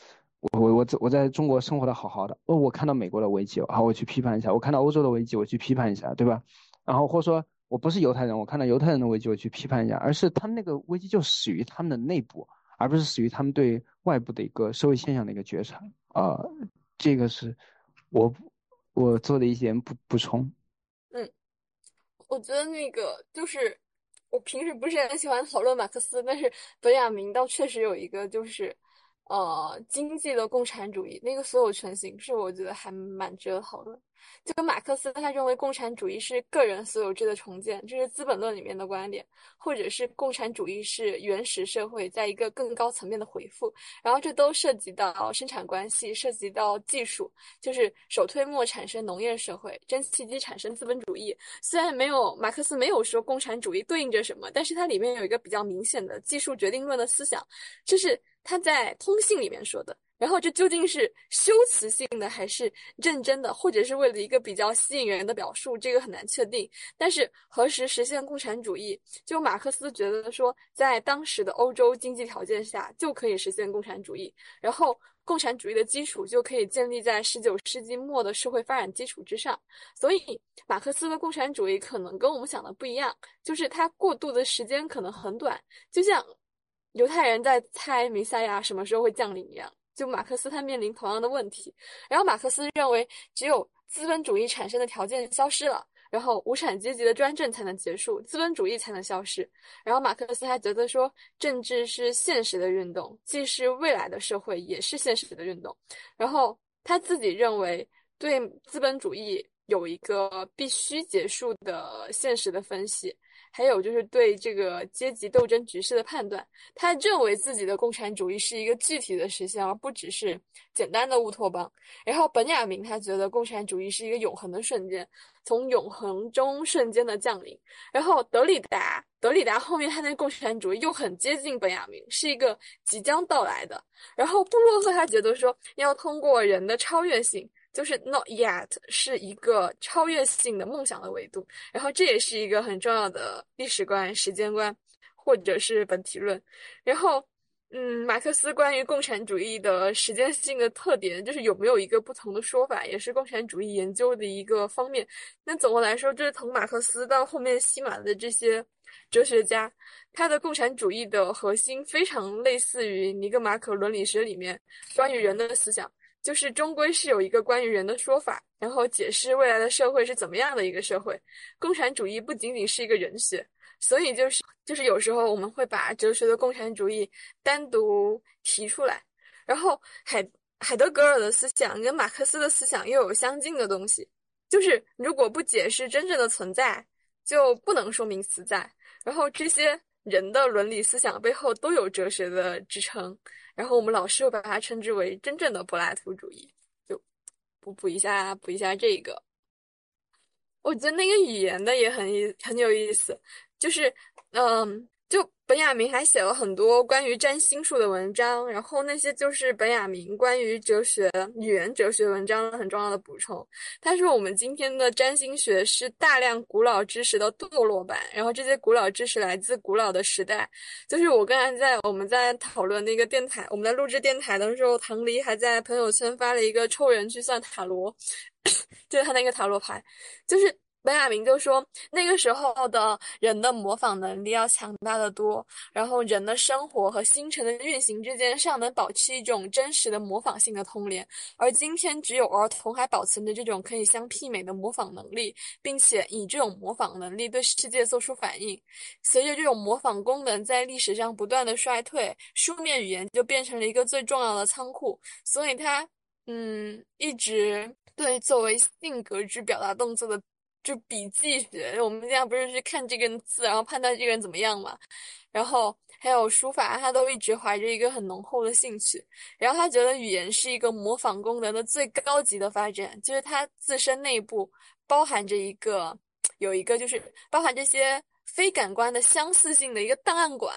我我我我在中国生活的好好的，哦，我看到美国的危机，好我去批判一下；我看到欧洲的危机，我去批判一下，对吧？然后或者说我不是犹太人，我看到犹太人的危机我去批判一下，而是他们那个危机就始于他们的内部，而不是始于他们对外部的一个社会现象的一个觉察啊。这个是我我做的一些补补充。嗯，我觉得那个就是我平时不是很喜欢讨论马克思，但是本雅明倒确实有一个就是呃经济的共产主义那个所有权形式，我觉得还蛮值得讨论。就跟马克思他认为共产主义是个人所有制的重建，这是《资本论》里面的观点，或者是共产主义是原始社会在一个更高层面的回复，然后这都涉及到生产关系，涉及到技术，就是手推磨产生农业社会，蒸汽机产生资本主义。虽然没有马克思没有说共产主义对应着什么，但是它里面有一个比较明显的技术决定论的思想，就是他在通信里面说的。然后这究竟是修辞性的还是认真的，或者是为了一个比较吸引人的表述，这个很难确定。但是何时实现共产主义，就马克思觉得说，在当时的欧洲经济条件下就可以实现共产主义，然后共产主义的基础就可以建立在十九世纪末的社会发展基础之上。所以马克思的共产主义可能跟我们想的不一样，就是它过渡的时间可能很短，就像犹太人在猜弥赛亚什么时候会降临一样。就马克思他面临同样的问题，然后马克思认为只有资本主义产生的条件消失了，然后无产阶级的专政才能结束，资本主义才能消失。然后马克思还觉得说，政治是现实的运动，既是未来的社会，也是现实的运动。然后他自己认为，对资本主义有一个必须结束的现实的分析。还有就是对这个阶级斗争局势的判断，他认为自己的共产主义是一个具体的实现，而不只是简单的乌托邦。然后本雅明他觉得共产主义是一个永恒的瞬间，从永恒中瞬间的降临。然后德里达，德里达后面他那共产主义又很接近本雅明，是一个即将到来的。然后布洛克他觉得说要通过人的超越性。就是 not yet 是一个超越性的梦想的维度，然后这也是一个很重要的历史观、时间观，或者是本体论。然后，嗯，马克思关于共产主义的时间性的特点，就是有没有一个不同的说法，也是共产主义研究的一个方面。那总的来说，就是从马克思到后面西马的这些哲学家，他的共产主义的核心非常类似于尼格马可伦理学里面关于人的思想。就是终归是有一个关于人的说法，然后解释未来的社会是怎么样的一个社会。共产主义不仅仅是一个人学，所以就是就是有时候我们会把哲学的共产主义单独提出来。然后海海德格尔的思想跟马克思的思想又有相近的东西，就是如果不解释真正的存在，就不能说明实在。然后这些人的伦理思想背后都有哲学的支撑，然后我们老师又把它称之为真正的柏拉图主义。就补补一下，补一下这个。我觉得那个语言的也很意很有意思，就是嗯。就本雅明还写了很多关于占星术的文章，然后那些就是本雅明关于哲学、语言哲学文章很重要的补充。他说，我们今天的占星学是大量古老知识的堕落版，然后这些古老知识来自古老的时代。就是我刚才在我们在讨论那个电台，我们在录制电台的时候，唐黎还在朋友圈发了一个抽人去算塔罗，就他那个塔罗牌，就是。本雅明就说，那个时候的人的模仿能力要强大的多，然后人的生活和星辰的运行之间尚能保持一种真实的模仿性的通联，而今天只有儿童还保存着这种可以相媲美的模仿能力，并且以这种模仿能力对世界做出反应。随着这种模仿功能在历史上不断的衰退，书面语言就变成了一个最重要的仓库，所以它，嗯，一直对作为性格之表达动作的。就笔记学，我们经常不是去看这个字，然后判断这个人怎么样嘛？然后还有书法，他都一直怀着一个很浓厚的兴趣。然后他觉得语言是一个模仿功能的最高级的发展，就是它自身内部包含着一个，有一个就是包含这些非感官的相似性的一个档案馆。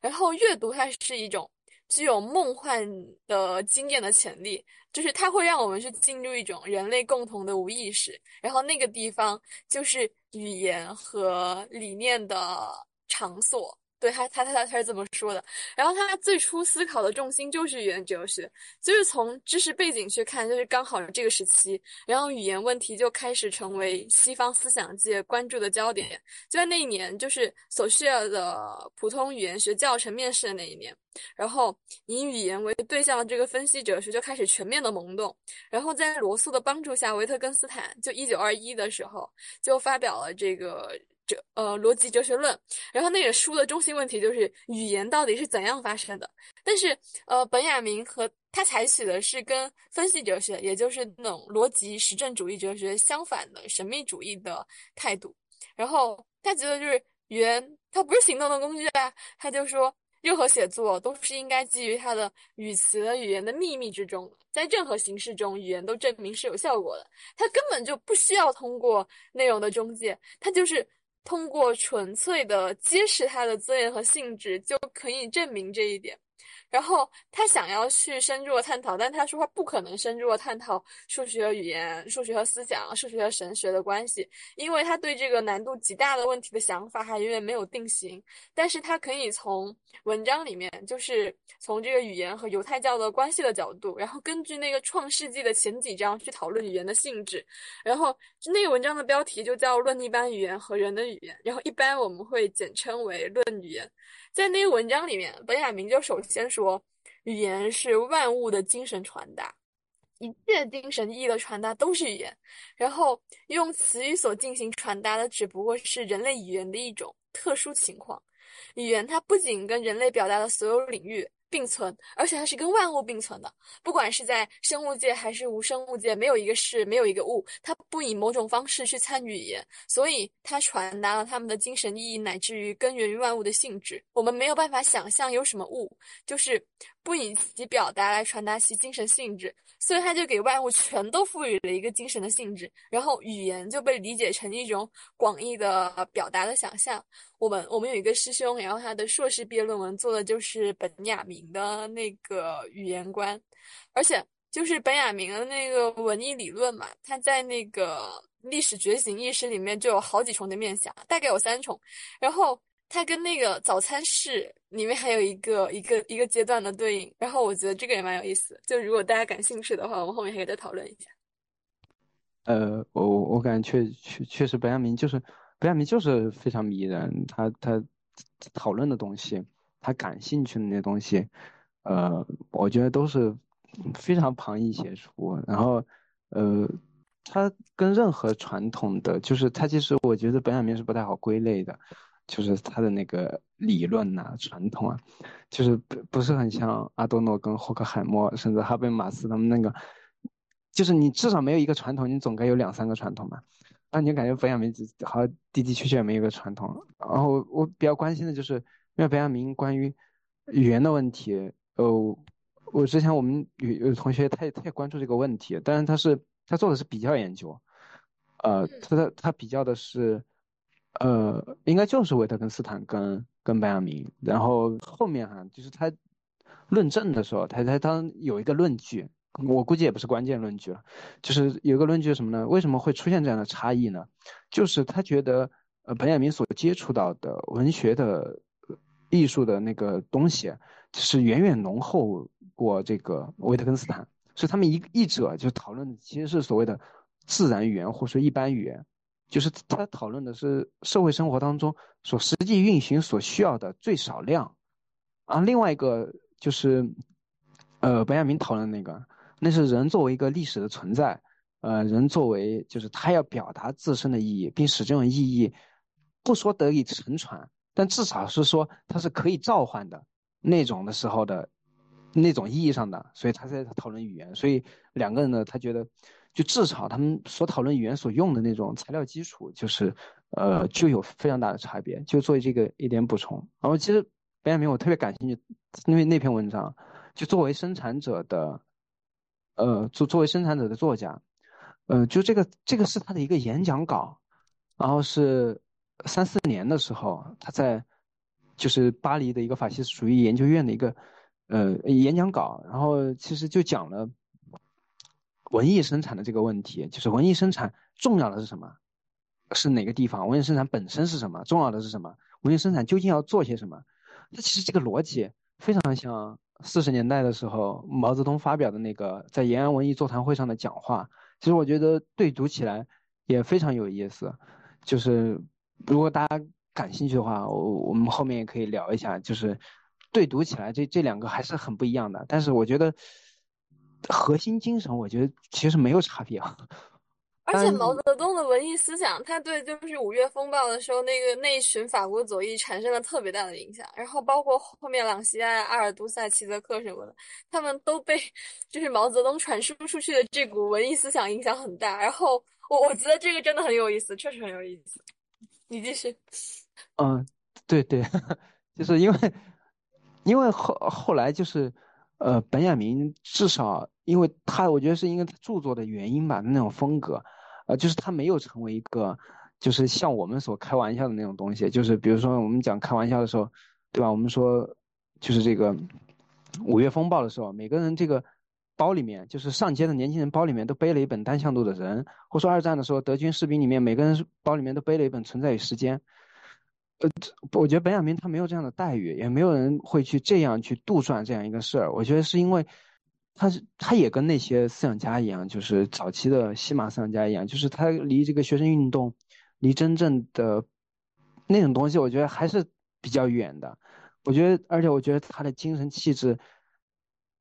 然后阅读它是一种。具有梦幻的经验的潜力，就是它会让我们去进入一种人类共同的无意识，然后那个地方就是语言和理念的场所。对他，他他他他是这么说的。然后他最初思考的重心就是语言哲学，就是从知识背景去看，就是刚好这个时期，然后语言问题就开始成为西方思想界关注的焦点。就在那一年，就是索绪尔的普通语言学教程面试的那一年，然后以语言为对象的这个分析哲学就开始全面的萌动。然后在罗素的帮助下，维特根斯坦就一九二一的时候就发表了这个。哲呃逻辑哲学论，然后那个书的中心问题就是语言到底是怎样发生的？但是呃本雅明和他采取的是跟分析哲学，也就是那种逻辑实证主义哲学相反的神秘主义的态度。然后他觉得就是语言它不是行动的工具啊，他就说任何写作都是应该基于它的语词的语言的秘密之中，在任何形式中语言都证明是有效果的，它根本就不需要通过内容的中介，它就是。通过纯粹的揭示它的尊严和性质，就可以证明这一点。然后他想要去深入的探讨，但他说他不可能深入的探讨数学和语言、数学和思想、数学和神学的关系，因为他对这个难度极大的问题的想法还远远没有定型。但是他可以从文章里面，就是从这个语言和犹太教的关系的角度，然后根据那个创世纪的前几章去讨论语言的性质。然后那个文章的标题就叫《论一般语言和人的语言》，然后一般我们会简称为《论语言》。在那个文章里面，本雅明就首先说，语言是万物的精神传达，一切精神意义的传达都是语言。然后用词语所进行传达的，只不过是人类语言的一种特殊情况。语言它不仅跟人类表达的所有领域。并存，而且它是跟万物并存的。不管是在生物界还是无生物界，没有一个是没有一个物，它不以某种方式去参与语言，所以它传达了他们的精神意义，乃至于根源于万物的性质。我们没有办法想象有什么物，就是不以其表达来传达其精神性质，所以他就给万物全都赋予了一个精神的性质，然后语言就被理解成一种广义的表达的想象。我们我们有一个师兄，然后他的硕士毕业论文做的就是本雅明的那个语言观，而且就是本雅明的那个文艺理论嘛，他在那个历史觉醒意识里面就有好几重的面相，大概有三重，然后他跟那个早餐室里面还有一个一个一个阶段的对应，然后我觉得这个也蛮有意思，就如果大家感兴趣的话，我们后面还可以再讨论一下。呃，我我感觉确确确实本雅明就是。本雅明就是非常迷人，他他讨论的东西，他感兴趣的那些东西，呃，我觉得都是非常旁逸斜出。然后，呃，他跟任何传统的，就是他其实我觉得本雅明是不太好归类的，就是他的那个理论呐、传统啊，就是不不是很像阿多诺跟霍克海默，甚至哈贝马斯他们那个，就是你至少没有一个传统，你总该有两三个传统吧。啊，你就感觉本雅明好像的的确确没有个传统。然后我比较关心的就是，因为本雅明关于语言的问题，呃，我之前我们有有同学他也他也关注这个问题，但是他是他做的是比较研究，呃，他他他比较的是，呃，应该就是维特根斯坦跟跟本雅明，然后后面哈就是他论证的时候，他他当有一个论据。我估计也不是关键论据了，就是有个论据是什么呢？为什么会出现这样的差异呢？就是他觉得，呃，本雅明所接触到的文学的、艺术的那个东西，是远远浓厚过这个维特根斯坦，所以他们一译者就讨论的其实是所谓的自然语言或者说一般语言，就是他讨论的是社会生活当中所实际运行所需要的最少量，啊，另外一个就是，呃，本雅明讨论那个。那是人作为一个历史的存在，呃，人作为就是他要表达自身的意义，并使这种意义不说得以承传，但至少是说它是可以召唤的那种的时候的那种意义上的，所以他在讨论语言。所以两个人呢，他觉得就至少他们所讨论语言所用的那种材料基础，就是呃就有非常大的差别。就作为这个一点补充。然后其实本雅明我特别感兴趣，因为那篇文章就作为生产者的。呃，作作为生产者的作家，呃，就这个这个是他的一个演讲稿，然后是三四年的时候，他在就是巴黎的一个法西斯主义研究院的一个呃演讲稿，然后其实就讲了文艺生产的这个问题，就是文艺生产重要的是什么？是哪个地方？文艺生产本身是什么？重要的是什么？文艺生产究竟要做些什么？那其实这个逻辑非常像。四十年代的时候，毛泽东发表的那个在延安文艺座谈会上的讲话，其实我觉得对读起来也非常有意思。就是如果大家感兴趣的话，我我们后面也可以聊一下。就是对读起来，这这两个还是很不一样的。但是我觉得核心精神，我觉得其实没有差别啊。而且毛泽东的文艺思想，他对就是五月风暴的时候那个那一群法国左翼产生了特别大的影响。然后包括后面朗西埃、阿尔都塞、齐泽克什么的，他们都被就是毛泽东传输出去的这股文艺思想影响很大。然后我我觉得这个真的很有意思，确实很有意思。你继续。嗯，对对，就是因为因为后后来就是呃，本雅明至少因为他，我觉得是因为他著作的原因吧，那种风格。呃，就是他没有成为一个，就是像我们所开玩笑的那种东西。就是比如说我们讲开玩笑的时候，对吧？我们说，就是这个五月风暴的时候，每个人这个包里面，就是上街的年轻人包里面都背了一本单向度的人，或说二战的时候，德军士兵里面每个人包里面都背了一本存在与时间。呃，这我觉得本雅明他没有这样的待遇，也没有人会去这样去杜撰这样一个事儿。我觉得是因为。他是，他也跟那些思想家一样，就是早期的西马思想家一样，就是他离这个学生运动，离真正的那种东西，我觉得还是比较远的。我觉得，而且我觉得他的精神气质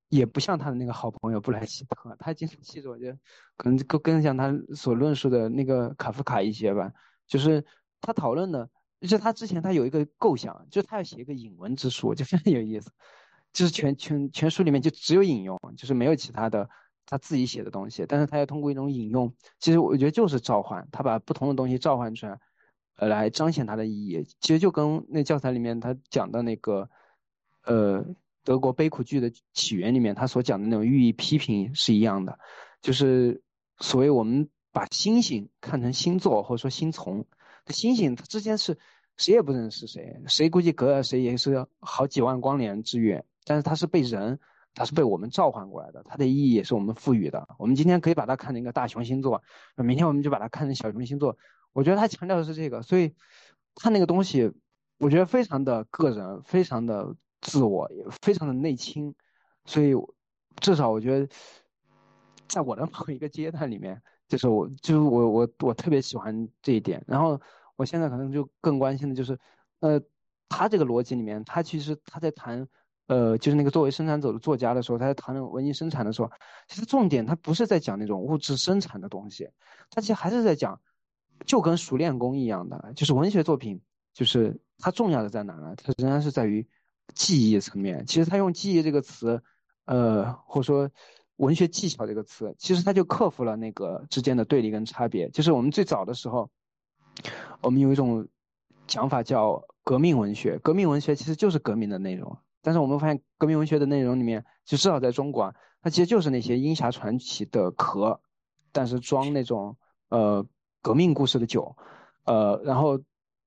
也不像他的那个好朋友布莱希特，他精神气质我觉得可能更更像他所论述的那个卡夫卡一些吧。就是他讨论的，就是他之前他有一个构想，就是他要写一个引文之书，就非常有意思。就是全全全书里面就只有引用，就是没有其他的他自己写的东西。但是他要通过一种引用，其实我觉得就是召唤，他把不同的东西召唤出来，呃，来彰显它的意义。其实就跟那教材里面他讲的那个，呃，德国悲苦剧的起源里面他所讲的那种寓意批评是一样的。就是所谓我们把星星看成星座或者说星丛，星星它之间是谁也不认识谁，谁估计隔了谁也是好几万光年之远。但是它是被人，它是被我们召唤过来的，它的意义也是我们赋予的。我们今天可以把它看成一个大熊星座，明天我们就把它看成小熊星座。我觉得他强调的是这个，所以他那个东西，我觉得非常的个人，非常的自我，也非常的内倾。所以至少我觉得，在我的 某一个阶段里面，就是我，就是我，我，我特别喜欢这一点。然后我现在可能就更关心的就是，呃，他这个逻辑里面，他其实他在谈。呃，就是那个作为生产者的作家的时候，他在谈论文艺生产的时候，其实重点他不是在讲那种物质生产的东西，他其实还是在讲，就跟熟练工一样的，就是文学作品，就是它重要的在哪呢？它仍然是在于记忆层面。其实他用记忆这个词，呃，或者说文学技巧这个词，其实它就克服了那个之间的对立跟差别。就是我们最早的时候，我们有一种讲法叫革命文学，革命文学其实就是革命的内容。但是我们发现，革命文学的内容里面，就至少在中国啊，它其实就是那些鹰侠传奇的壳，但是装那种呃革命故事的酒，呃，然后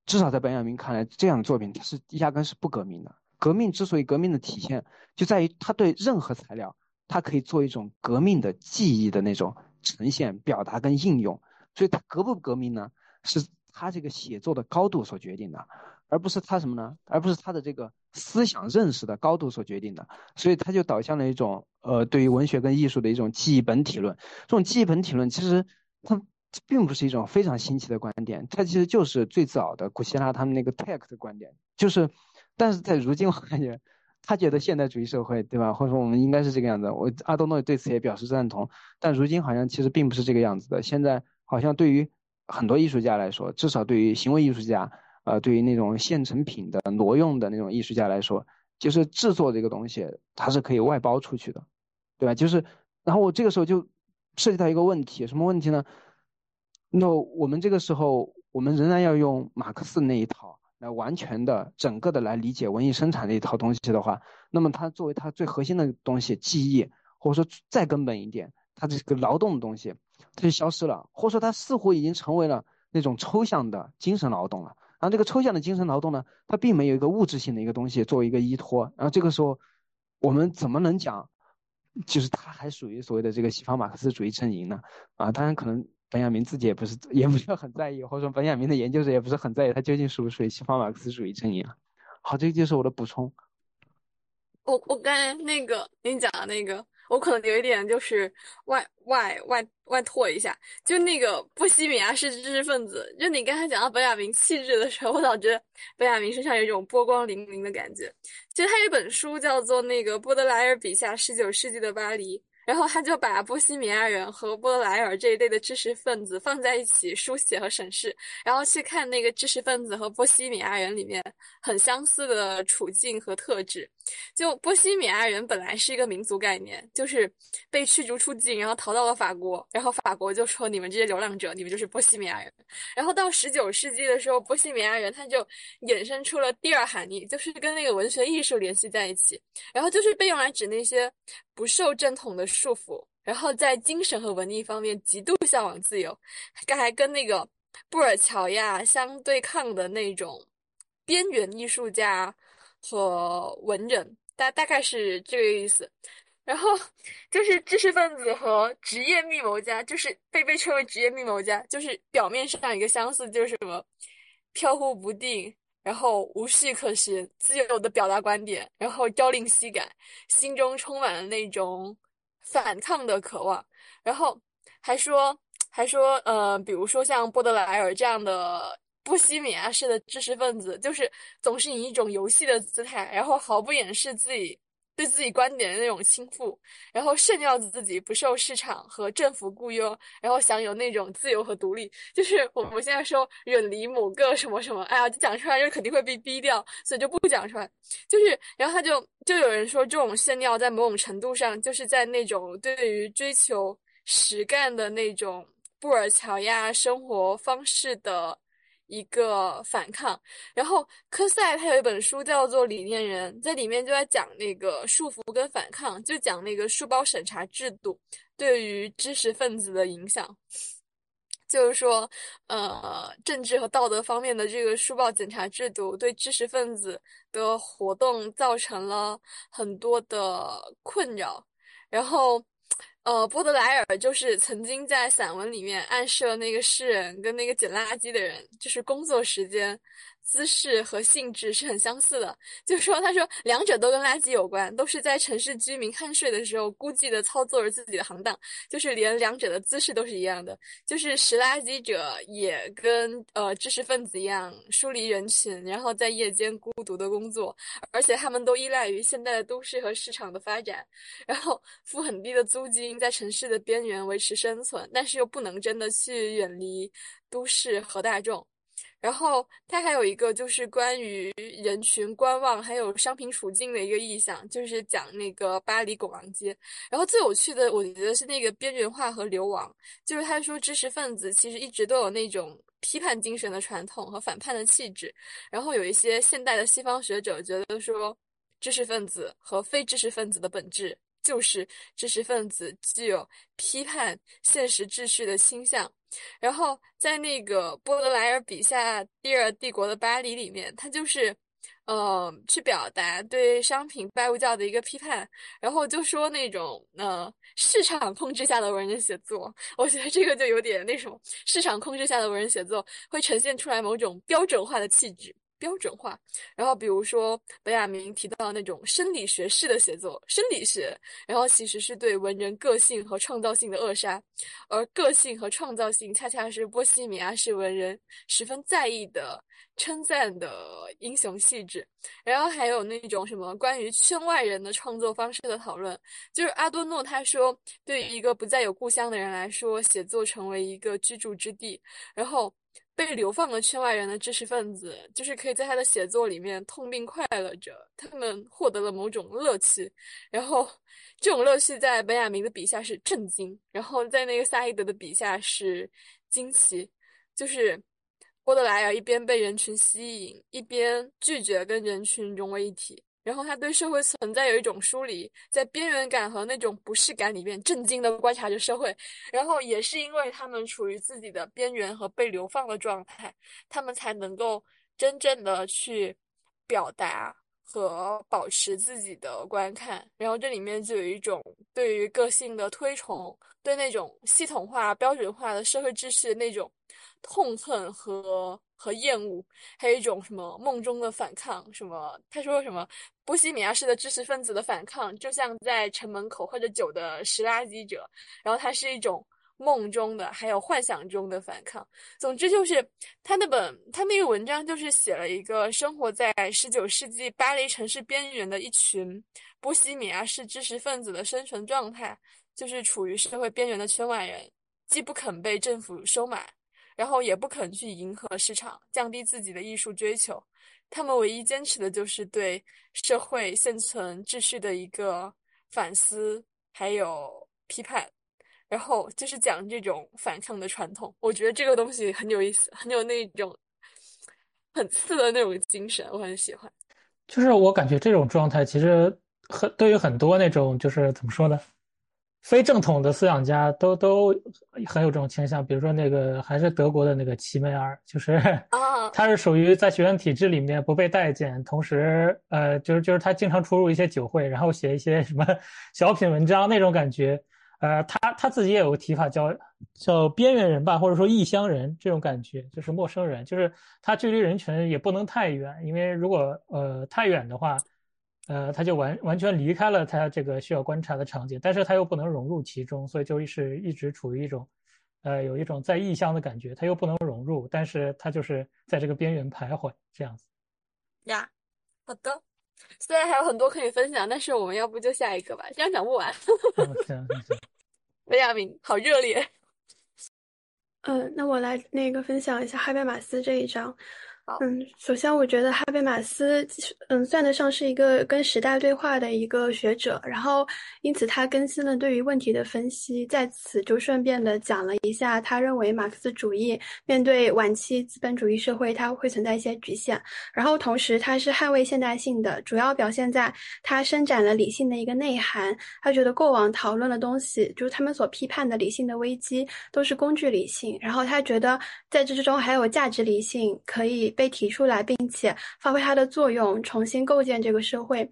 至少在本雅明看来，这样的作品它是压根是不革命的。革命之所以革命的体现，就在于他对任何材料，它可以做一种革命的记忆的那种呈现、表达跟应用。所以它革不革命呢？是他这个写作的高度所决定的。而不是他什么呢？而不是他的这个思想认识的高度所决定的，所以他就导向了一种呃，对于文学跟艺术的一种记忆本体论。这种记忆本体论其实它并不是一种非常新奇的观点，它其实就是最早的古希腊他们那个 text 的观点。就是，但是在如今我感觉，他觉得现代主义社会对吧？或者说我们应该是这个样子。我阿多诺对此也表示赞同。但如今好像其实并不是这个样子的。现在好像对于很多艺术家来说，至少对于行为艺术家。呃，对于那种现成品的挪用的那种艺术家来说，就是制作这个东西，它是可以外包出去的，对吧？就是，然后我这个时候就涉及到一个问题，什么问题呢？那我们这个时候，我们仍然要用马克思那一套来完全的、整个的来理解文艺生产这一套东西的话，那么它作为它最核心的东西，记忆，或者说再根本一点，它这个劳动的东西，它就消失了，或者说它似乎已经成为了那种抽象的精神劳动了。然后这个抽象的精神劳动呢，它并没有一个物质性的一个东西作为一个依托。然后这个时候，我们怎么能讲，就是它还属于所谓的这个西方马克思主义阵营呢？啊，当然可能本雅明自己也不是 也不是很在意，或者说本雅明的研究者也不是很在意，他究竟属不属于西方马克思主义阵营？好，这个就是我的补充。我我刚才那个你讲的那个。我可能有一点就是外外外外拓一下，就那个波西米亚是知识分子，就你刚才讲到本雅明气质的时候，我老觉得本雅明身上有一种波光粼粼的感觉。其实他有一本书叫做《那个波德莱尔笔下十九世纪的巴黎》。然后他就把波西米亚人和波莱尔这一类的知识分子放在一起书写和审视，然后去看那个知识分子和波西米亚人里面很相似的处境和特质。就波西米亚人本来是一个民族概念，就是被驱逐出境，然后逃到了法国，然后法国就说你们这些流浪者，你们就是波西米亚人。然后到十九世纪的时候，波西米亚人他就衍生出了第二含义，就是跟那个文学艺术联系在一起，然后就是被用来指那些。不受正统的束缚，然后在精神和文艺方面极度向往自由，刚才跟那个布尔乔亚相对抗的那种边缘艺术家和文人，大大概是这个意思。然后就是知识分子和职业密谋家，就是被被称为职业密谋家，就是表面上一个相似，就是什么飘忽不定。然后无序可循，自由的表达观点，然后朝令夕改，心中充满了那种反抗的渴望。然后还说，还说，呃，比如说像波德莱尔这样的波西米亚式的知识分子，就是总是以一种游戏的姿态，然后毫不掩饰自己。对自己观点的那种倾覆，然后炫耀自己不受市场和政府雇佣，然后享有那种自由和独立。就是我们现在说远离某个什么什么，哎呀，就讲出来就肯定会被逼掉，所以就不讲出来。就是，然后他就就有人说，这种炫耀在某种程度上，就是在那种对于追求实干的那种布尔乔亚生活方式的。一个反抗，然后科赛他有一本书叫做《理念人》，在里面就在讲那个束缚跟反抗，就讲那个书包审查制度对于知识分子的影响，就是说，呃，政治和道德方面的这个书报检查制度对知识分子的活动造成了很多的困扰，然后。呃，波德莱尔就是曾经在散文里面暗示了那个诗人跟那个捡垃圾的人，就是工作时间。姿势和性质是很相似的，就说，他说两者都跟垃圾有关，都是在城市居民酣睡的时候孤寂的操作着自己的行当，就是连两者的姿势都是一样的，就是拾垃圾者也跟呃知识分子一样疏离人群，然后在夜间孤独的工作，而且他们都依赖于现代的都市和市场的发展，然后付很低的租金，在城市的边缘维持生存，但是又不能真的去远离都市和大众。然后它还有一个就是关于人群观望还有商品处境的一个意象，就是讲那个巴黎拱廊街。然后最有趣的，我觉得是那个边缘化和流亡，就是他说知识分子其实一直都有那种批判精神的传统和反叛的气质。然后有一些现代的西方学者觉得说，知识分子和非知识分子的本质就是知识分子具有批判现实秩序的倾向。然后在那个波德莱尔笔下《第二帝国的巴黎》里面，他就是，呃，去表达对商品拜物教的一个批判，然后就说那种呃市场控制下的文人写作，我觉得这个就有点那什么市场控制下的文人写作会呈现出来某种标准化的气质。标准化，然后比如说本雅明提到那种生理学式的写作，生理学，然后其实是对文人个性和创造性的扼杀，而个性和创造性恰恰是波西米亚式文人十分在意的称赞的英雄气质。然后还有那种什么关于圈外人的创作方式的讨论，就是阿多诺他说，对于一个不再有故乡的人来说，写作成为一个居住之地，然后。被流放的圈外人的知识分子，就是可以在他的写作里面痛并快乐着，他们获得了某种乐趣，然后这种乐趣在本雅明的笔下是震惊，然后在那个萨伊德的笔下是惊奇，就是波德莱尔一边被人群吸引，一边拒绝跟人群融为一体。然后他对社会存在有一种疏离，在边缘感和那种不适感里面，震惊的观察着社会。然后也是因为他们处于自己的边缘和被流放的状态，他们才能够真正的去表达和保持自己的观看。然后这里面就有一种对于个性的推崇，对那种系统化、标准化的社会秩序那种痛恨和。和厌恶，还有一种什么梦中的反抗，什么他说什么波西米亚式的知识分子的反抗，就像在城门口喝着酒的拾垃圾者，然后它是一种梦中的，还有幻想中的反抗。总之就是他那本他那个文章就是写了一个生活在十九世纪巴黎城市边缘的一群波西米亚式知识分子的生存状态，就是处于社会边缘的圈外人，既不肯被政府收买。然后也不肯去迎合市场，降低自己的艺术追求。他们唯一坚持的就是对社会现存秩序的一个反思，还有批判。然后就是讲这种反抗的传统。我觉得这个东西很有意思，很有那种很刺的那种精神，我很喜欢。就是我感觉这种状态其实很对于很多那种就是怎么说呢？非正统的思想家都都很有这种倾向，比如说那个还是德国的那个齐梅尔，就是 他是属于在学院体制里面不被待见，同时呃就是就是他经常出入一些酒会，然后写一些什么 小品文章那种感觉，呃他他自己也有个提法叫叫边缘人吧，或者说异乡人这种感觉，就是陌生人，就是他距离人群也不能太远，因为如果呃太远的话。呃，他就完完全离开了他这个需要观察的场景，但是他又不能融入其中，所以就是一直处于一种，呃，有一种在异乡的感觉，他又不能融入，但是他就是在这个边缘徘徊这样子。呀，好的，虽然还有很多可以分享，但是我们要不就下一个吧，这样讲不完。行行行，维亚明好热烈。嗯，那我来那个分享一下哈贝马斯这一章。嗯，首先我觉得哈贝马斯，嗯，算得上是一个跟时代对话的一个学者，然后因此他更新了对于问题的分析，在此就顺便的讲了一下，他认为马克思主义面对晚期资本主义社会，它会存在一些局限，然后同时他是捍卫现代性的，主要表现在他伸展了理性的一个内涵。他觉得过往讨论的东西，就是他们所批判的理性的危机，都是工具理性，然后他觉得在这之中还有价值理性可以。被提出来，并且发挥它的作用，重新构建这个社会。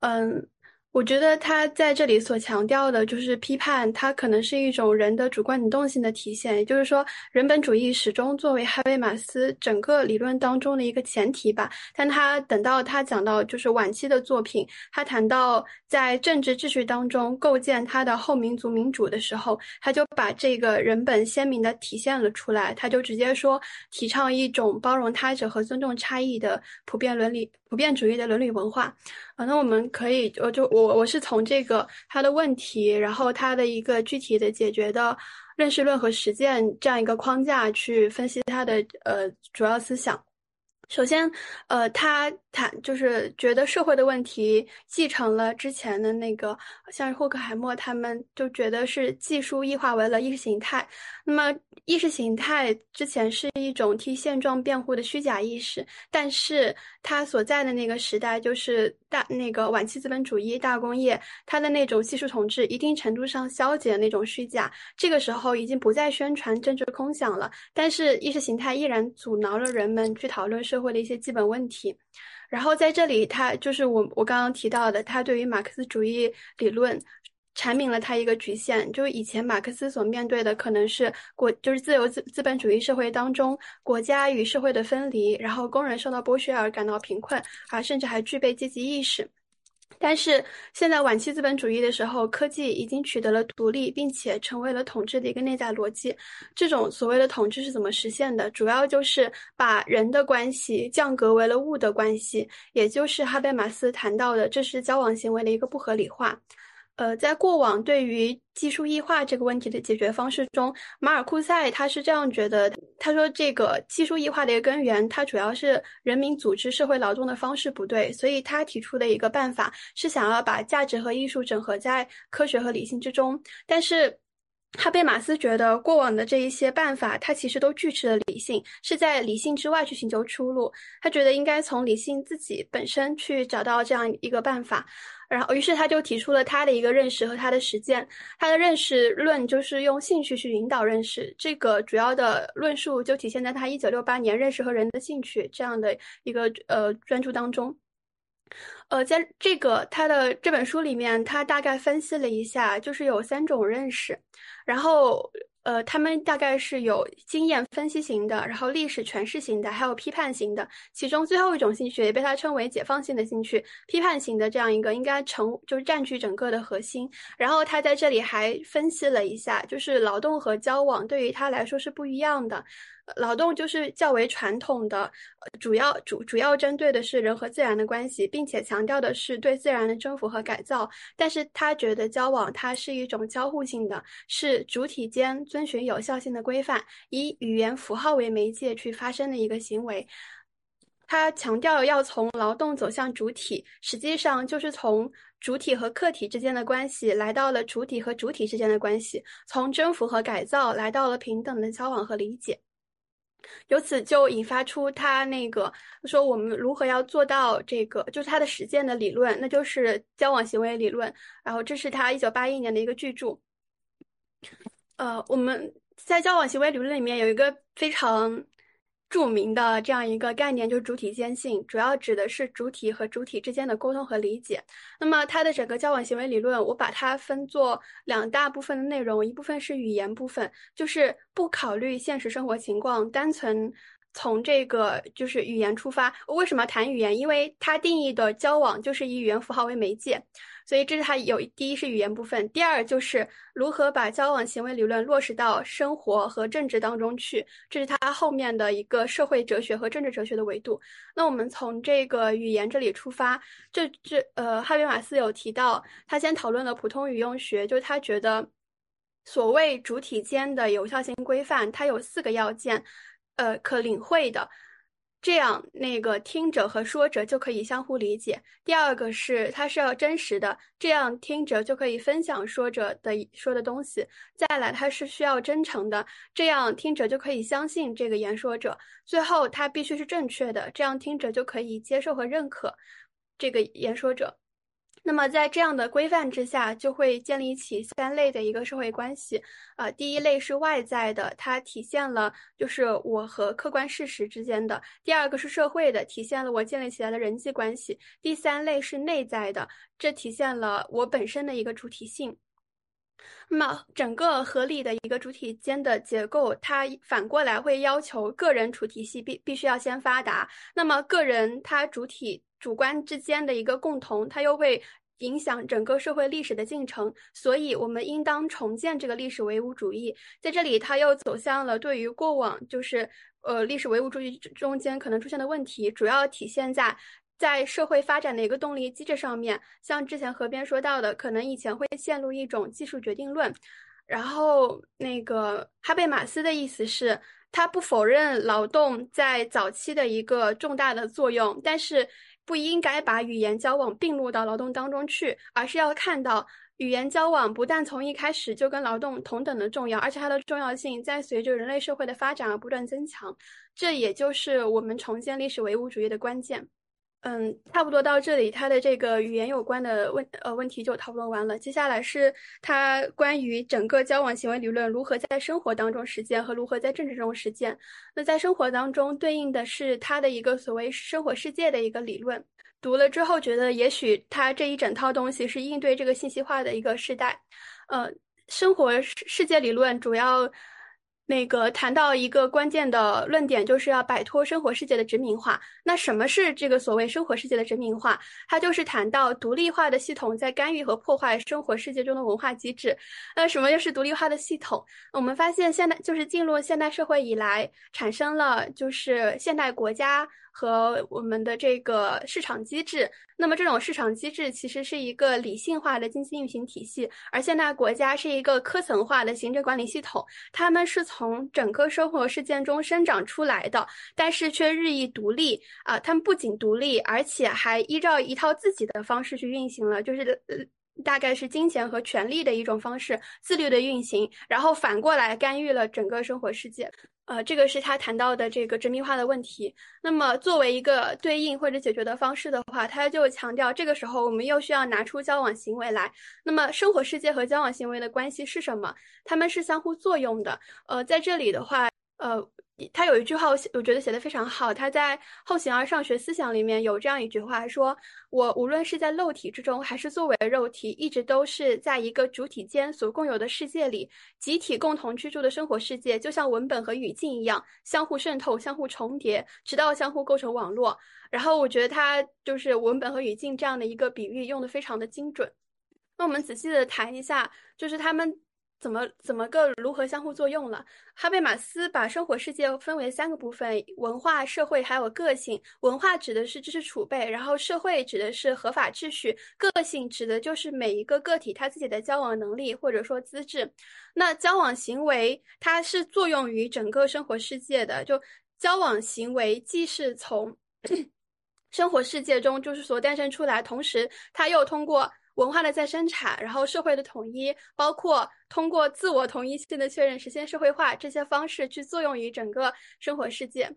嗯。我觉得他在这里所强调的就是批判，它可能是一种人的主观能动性的体现。也就是说，人本主义始终作为哈贝马斯整个理论当中的一个前提吧。但他等到他讲到就是晚期的作品，他谈到在政治秩序当中构建他的后民族民主的时候，他就把这个人本鲜明的体现了出来。他就直接说，提倡一种包容他者和尊重差异的普遍伦理、普遍主义的伦理文化。啊，那我们可以，我就我我是从这个他的问题，然后他的一个具体的解决的认识论和实践这样一个框架去分析他的呃主要思想。首先，呃，他谈就是觉得社会的问题继承了之前的那个，像霍克海默他们就觉得是技术异化为了意识形态。那么，意识形态之前是一种替现状辩护的虚假意识，但是他所在的那个时代就是大那个晚期资本主义大工业，它的那种技术统治一定程度上消解了那种虚假。这个时候已经不再宣传政治空想了，但是意识形态依然阻挠了人们去讨论社会的一些基本问题。然后在这里，他就是我我刚刚提到的，他对于马克思主义理论。阐明了他一个局限，就是以前马克思所面对的可能是国，就是自由资资本主义社会当中国家与社会的分离，然后工人受到剥削而感到贫困，啊甚至还具备阶级意识。但是现在晚期资本主义的时候，科技已经取得了独立，并且成为了统治的一个内在逻辑。这种所谓的统治是怎么实现的？主要就是把人的关系降格为了物的关系，也就是哈贝马斯谈到的，这是交往行为的一个不合理化。呃，在过往对于技术异化这个问题的解决方式中，马尔库塞他是这样觉得：他说，这个技术异化的一个根源，它主要是人民组织社会劳动的方式不对，所以他提出的一个办法是想要把价值和艺术整合在科学和理性之中。但是，哈贝马斯觉得过往的这一些办法，它其实都拒斥了理性，是在理性之外去寻求出路。他觉得应该从理性自己本身去找到这样一个办法。然后，于是他就提出了他的一个认识和他的实践。他的认识论就是用兴趣去引导认识，这个主要的论述就体现在他一九六八年《认识和人的兴趣》这样的一个呃专著当中。呃，在这个他的这本书里面，他大概分析了一下，就是有三种认识，然后。呃，他们大概是有经验分析型的，然后历史诠释型的，还有批判型的。其中最后一种兴趣也被他称为解放性的兴趣，批判型的这样一个应该成就是占据整个的核心。然后他在这里还分析了一下，就是劳动和交往对于他来说是不一样的。劳动就是较为传统的，主要主主要针对的是人和自然的关系，并且强调的是对自然的征服和改造。但是他觉得交往它是一种交互性的，是主体间遵循有效性的规范，以语言符号为媒介去发生的一个行为。他强调要从劳动走向主体，实际上就是从主体和客体之间的关系来到了主体和主体之间的关系，从征服和改造来到了平等的交往和理解。由此就引发出他那个说我们如何要做到这个，就是他的实践的理论，那就是交往行为理论。然后这是他一九八一年的一个巨著。呃，我们在交往行为理论里面有一个非常。著名的这样一个概念就是主体间性，主要指的是主体和主体之间的沟通和理解。那么它的整个交往行为理论，我把它分作两大部分的内容，一部分是语言部分，就是不考虑现实生活情况，单纯从这个就是语言出发。为什么谈语言？因为它定义的交往就是以语言符号为媒介。所以这是它有第一是语言部分，第二就是如何把交往行为理论落实到生活和政治当中去，这是它后面的一个社会哲学和政治哲学的维度。那我们从这个语言这里出发，这这呃，哈贝马斯有提到，他先讨论了普通语用学，就是他觉得所谓主体间的有效性规范，它有四个要件，呃，可领会的。这样，那个听者和说者就可以相互理解。第二个是，它是要真实的，这样听者就可以分享说者的说的东西。再来，它是需要真诚的，这样听者就可以相信这个言说者。最后，它必须是正确的，这样听者就可以接受和认可这个言说者。那么，在这样的规范之下，就会建立起三类的一个社会关系。啊，第一类是外在的，它体现了就是我和客观事实之间的；第二个是社会的，体现了我建立起来的人际关系；第三类是内在的，这体现了我本身的一个主体性。那么，整个合理的一个主体间的结构，它反过来会要求个人主体性必必须要先发达。那么，个人它主体。主观之间的一个共同，它又会影响整个社会历史的进程，所以我们应当重建这个历史唯物主义。在这里，它又走向了对于过往就是呃历史唯物主义中间可能出现的问题，主要体现在在社会发展的一个动力机制上面。像之前河边说到的，可能以前会陷入一种技术决定论。然后那个哈贝马斯的意思是，他不否认劳动在早期的一个重大的作用，但是不应该把语言交往并入到劳动当中去，而是要看到语言交往不但从一开始就跟劳动同等的重要，而且它的重要性在随着人类社会的发展而不断增强。这也就是我们重建历史唯物主义的关键。嗯，差不多到这里，他的这个语言有关的问呃问题就讨论完了。接下来是他关于整个交往行为理论如何在生活当中实践和如何在政治中实践。那在生活当中对应的是他的一个所谓生活世界的一个理论。读了之后觉得，也许他这一整套东西是应对这个信息化的一个时代。呃，生活世世界理论主要。那个谈到一个关键的论点，就是要摆脱生活世界的殖民化。那什么是这个所谓生活世界的殖民化？它就是谈到独立化的系统在干预和破坏生活世界中的文化机制。那什么又是独立化的系统？我们发现现代就是进入现代社会以来，产生了就是现代国家。和我们的这个市场机制，那么这种市场机制其实是一个理性化的经济运行体系，而现代国家是一个科层化的行政管理系统，他们是从整个生活事件中生长出来的，但是却日益独立啊，他们不仅独立，而且还依照一套自己的方式去运行了，就是大概是金钱和权力的一种方式自律的运行，然后反过来干预了整个生活世界。呃，这个是他谈到的这个殖民化的问题。那么，作为一个对应或者解决的方式的话，他就强调，这个时候我们又需要拿出交往行为来。那么，生活世界和交往行为的关系是什么？他们是相互作用的。呃，在这里的话，呃。他有一句话，我我觉得写的非常好。他在《后形而上学思想》里面有这样一句话，说：“我无论是在肉体之中，还是作为肉体，一直都是在一个主体间所共有的世界里，集体共同居住的生活世界，就像文本和语境一样，相互渗透、相互重叠，直到相互构成网络。”然后我觉得他就是文本和语境这样的一个比喻用的非常的精准。那我们仔细的谈一下，就是他们。怎么怎么个如何相互作用了？哈贝马斯把生活世界分为三个部分：文化、社会还有个性。文化指的是知识储备，然后社会指的是合法秩序，个性指的就是每一个个体他自己的交往能力或者说资质。那交往行为它是作用于整个生活世界的，就交往行为既是从 生活世界中就是所诞生出来，同时它又通过。文化的再生产，然后社会的统一，包括通过自我同一性的确认实现社会化这些方式去作用于整个生活世界。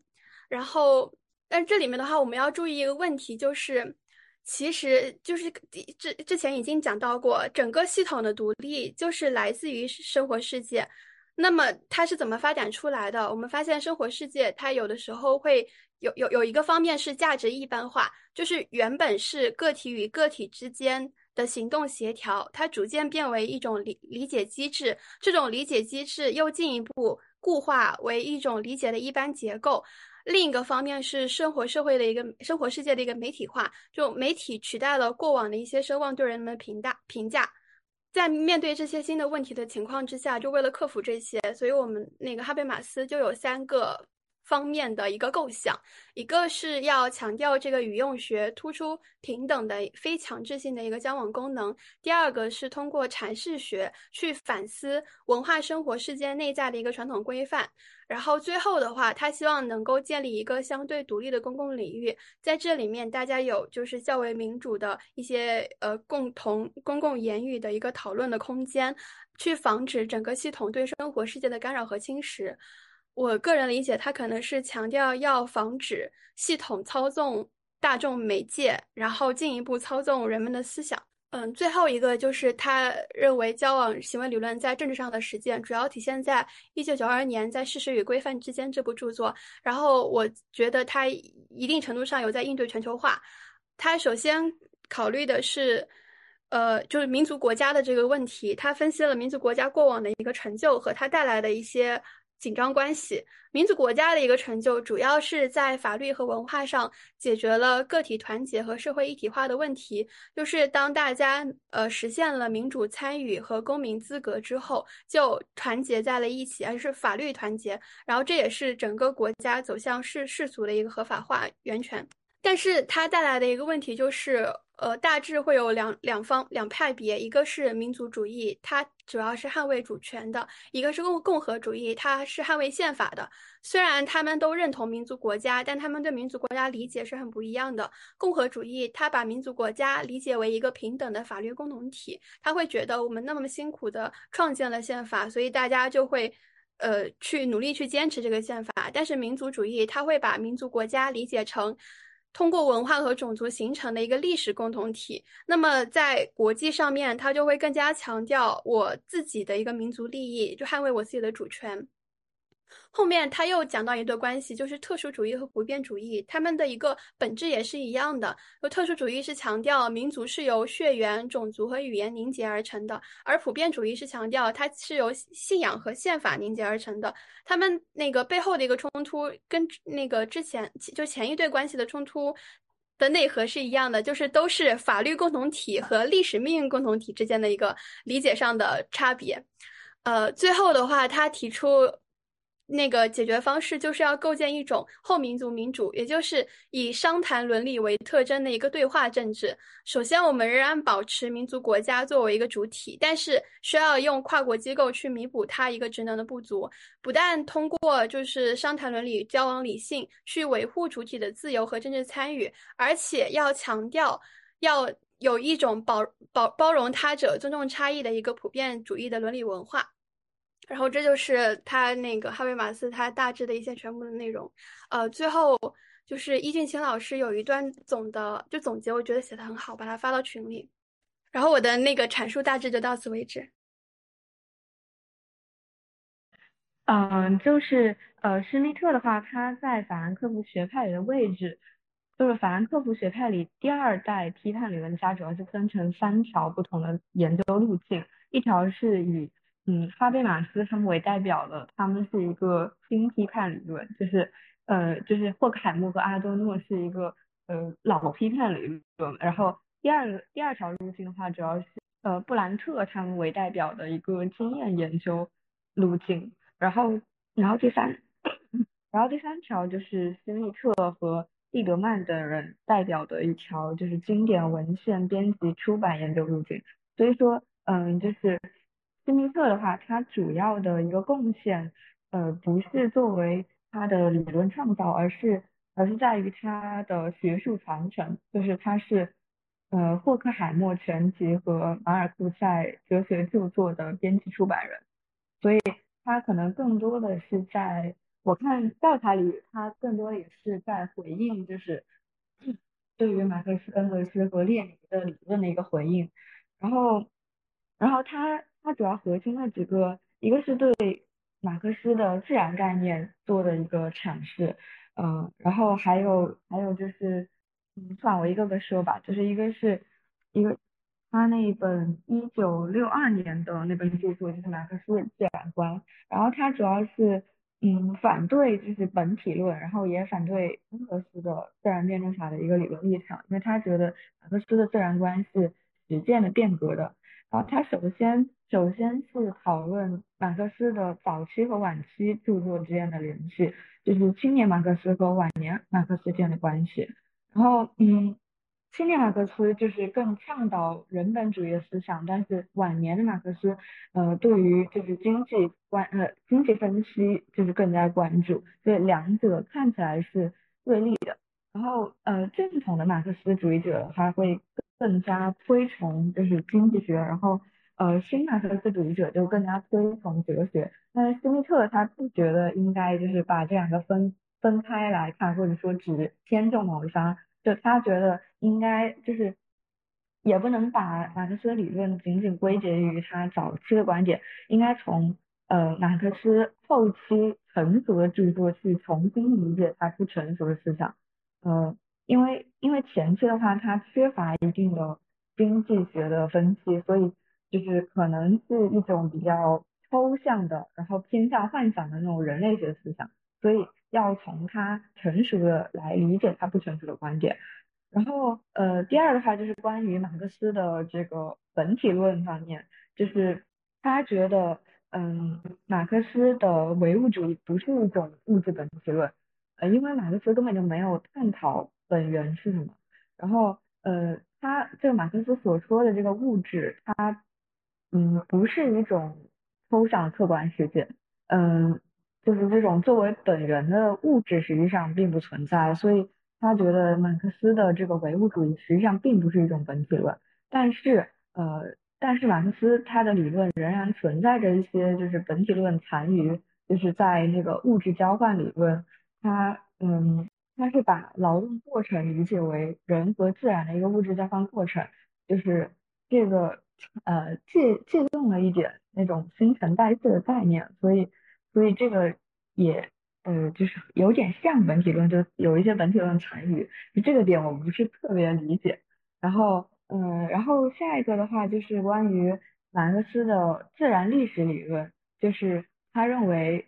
然后，但这里面的话，我们要注意一个问题，就是其实就是之之前已经讲到过，整个系统的独立就是来自于生活世界。那么它是怎么发展出来的？我们发现生活世界它有的时候会有有有一个方面是价值一般化，就是原本是个体与个体之间。的行动协调，它逐渐变为一种理理解机制，这种理解机制又进一步固化为一种理解的一般结构。另一个方面是生活社会的一个生活世界的一个媒体化，就媒体取代了过往的一些声望对人们的评价评价。在面对这些新的问题的情况之下，就为了克服这些，所以我们那个哈贝马斯就有三个。方面的一个构想，一个是要强调这个语用学突出平等的非强制性的一个交往功能；第二个是通过阐释学去反思文化生活世界内在的一个传统规范；然后最后的话，他希望能够建立一个相对独立的公共领域，在这里面大家有就是较为民主的一些呃共同公共言语的一个讨论的空间，去防止整个系统对生活世界的干扰和侵蚀。我个人理解，他可能是强调要防止系统操纵大众媒介，然后进一步操纵人们的思想。嗯，最后一个就是他认为交往行为理论在政治上的实践，主要体现在一九九二年在《事实与规范之间》这部著作。然后我觉得他一定程度上有在应对全球化。他首先考虑的是，呃，就是民族国家的这个问题。他分析了民族国家过往的一个成就和它带来的一些。紧张关系，民族国家的一个成就，主要是在法律和文化上解决了个体团结和社会一体化的问题。就是当大家呃实现了民主参与和公民资格之后，就团结在了一起，而是法律团结。然后这也是整个国家走向世世俗的一个合法化源泉。但是它带来的一个问题就是，呃，大致会有两两方两派别，一个是民族主义，它主要是捍卫主权的；一个是共共和主义，它是捍卫宪法的。虽然他们都认同民族国家，但他们对民族国家理解是很不一样的。共和主义他把民族国家理解为一个平等的法律共同体，他会觉得我们那么辛苦的创建了宪法，所以大家就会。呃，去努力去坚持这个宪法，但是民族主义他会把民族国家理解成通过文化和种族形成的一个历史共同体。那么在国际上面，他就会更加强调我自己的一个民族利益，就捍卫我自己的主权。后面他又讲到一对关系，就是特殊主义和普遍主义，他们的一个本质也是一样的。就特殊主义是强调民族是由血缘、种族和语言凝结而成的，而普遍主义是强调它是由信仰和宪法凝结而成的。他们那个背后的一个冲突，跟那个之前就前一对关系的冲突的内核是一样的，就是都是法律共同体和历史命运共同体之间的一个理解上的差别。呃，最后的话，他提出。那个解决方式就是要构建一种后民族民主，也就是以商谈伦理为特征的一个对话政治。首先，我们仍然保持民族国家作为一个主体，但是需要用跨国机构去弥补它一个职能的不足。不但通过就是商谈伦理、交往理性去维护主体的自由和政治参与，而且要强调要有一种包包包容他者、尊重差异的一个普遍主义的伦理文化。然后这就是他那个哈贝马斯他大致的一些全部的内容，呃，最后就是易俊清老师有一段总的就总结，我觉得写的很好，把它发到群里。然后我的那个阐述大致就到此为止。嗯，就是呃，施密特的话，他在法兰克福学派里的位置，就是法兰克福学派里第二代批判理论家，主要是分成三条不同的研究路径，一条是以嗯，哈贝马斯他们为代表的，他们是一个新批判理论，就是呃，就是霍克海默和阿多诺是一个呃老批判理论。然后第二第二条路径的话，主要是呃布兰特他们为代表的一个经验研究路径。然后然后第三然后第三条就是斯密特和蒂德曼等人代表的一条就是经典文献编辑出版研究路径。所以说嗯，就是。斯密特的话，他主要的一个贡献，呃，不是作为他的理论创造，而是而是在于他的学术传承，就是他是呃霍克海默全集和马尔库塞哲学著作的编辑出版人，所以他可能更多的是在我看教材里，他更多也是在回应，就是对于马克思、恩格斯和列宁的理论的一个回应，然后然后他。它主要核心的几个，一个是对马克思的自然概念做的一个阐释，嗯，然后还有还有就是，嗯，算我一个个说吧，就是一个是一个他那一本一九六二年的那本著作就是马克思的自然观，然后他主要是嗯反对就是本体论，然后也反对恩格斯的自然辩证法的一个理论立场，因为他觉得马克思的自然观是实践的变革的。然后，他首先首先是讨论马克思的早期和晚期著作之间的联系，就是青年马克思和晚年马克思之间的关系。然后，嗯，青年马克思就是更倡导人本主义的思想，但是晚年的马克思，呃，对于就是经济关呃经济分析就是更加关注，所以两者看起来是对立的。然后，呃，正统的马克思主义者他会。更加推崇就是经济学，然后呃新马克思主义者就更加推崇哲学。但是斯密特他不觉得应该就是把这两个分分开来看，或者说只偏重某一方。就他觉得应该就是也不能把马克思理论仅仅归结于他早期的观点，应该从呃马克思后期成熟的著作去重新理解他不成熟的思想，呃。因为因为前期的话，他缺乏一定的经济学的分析，所以就是可能是一种比较抽象的，然后偏向幻想的那种人类学思想，所以要从它成熟的来理解它不成熟的观点。然后呃，第二的话就是关于马克思的这个本体论方面，就是他觉得嗯，马克思的唯物主义不是一种物质本体论，呃，因为马克思根本就没有探讨。本源是什么。然后呃，他这个马克思所说的这个物质，它嗯不是一种抽象客观世界，嗯，就是这种作为本源的物质实际上并不存在，所以他觉得马克思的这个唯物主义实际上并不是一种本体论，但是呃。但是马克思他的理论仍然存在着一些就是本体论残余，就是在那个物质交换理论，他嗯他是把劳动过程理解为人和自然的一个物质交换过程，就是这个呃借借用了一点那种新陈代谢的概念，所以所以这个也呃就是有点像本体论，就有一些本体论残余，这个点我不是特别理解，然后。嗯，然后下一个的话就是关于马克思的自然历史理论，就是他认为，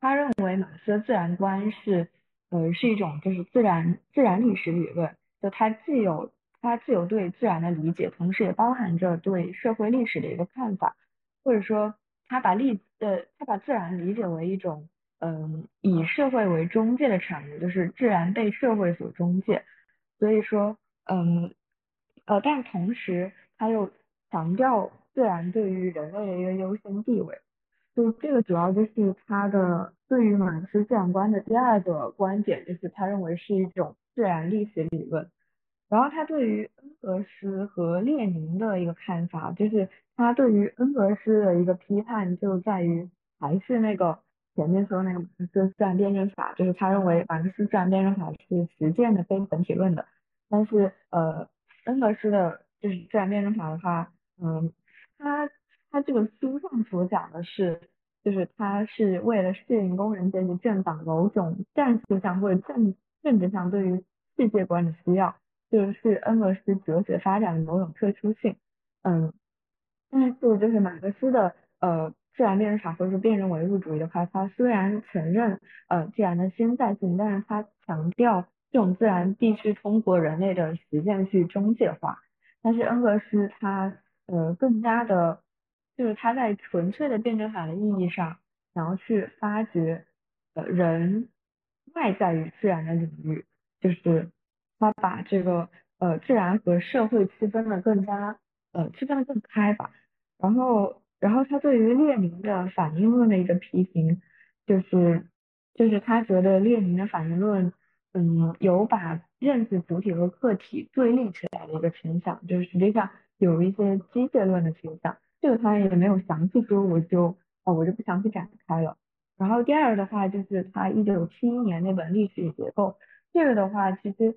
他认为马克思自然观是，呃，是一种就是自然自然历史理论，就它既有它既有对自然的理解，同时也包含着对社会历史的一个看法，或者说他把历呃他把自然理解为一种嗯以社会为中介的产物，就是自然被社会所中介，所以说嗯。呃，但同时他又强调自然对于人类的一个优先地位，就这个主要就是他的对于马克思自然观的第二个观点，就是他认为是一种自然历史理论。然后他对于恩格斯和列宁的一个看法，就是他对于恩格斯的一个批判就在于还是那个前面说的那个马克思自然辩证法，就是他认为马克思自然辩证法是实践的非本体论的，但是呃。恩格斯的就是自然辩证法的话，嗯，他他这个书上所讲的是，就是他是为了适应工人阶级政党某种战术上或者政政治上对于世界观的需要，就是恩格斯哲学发展的某种特殊性，嗯，但是就是马克思的呃自然辩证法或者说辩证唯物主义的话，他虽然承认呃自然的现在性，但是他强调。这种自然必须通过人类的实践去中介化，但是恩格斯他呃更加的，就是他在纯粹的辩证法的意义上，想要去发掘呃人外在于自然的领域，就是他把这个呃自然和社会区分的更加呃区分的更开吧。然后然后他对于列宁的反应论的一个批评，就是就是他觉得列宁的反应论。嗯，有把认识主体和客体对立起来的一个倾向，就是实际上有一些机械论的倾向，这个他也没有详细说，我就啊我就不详细展开了。然后第二的话就是他一九七一年那本《历史与结构》，这个的话其实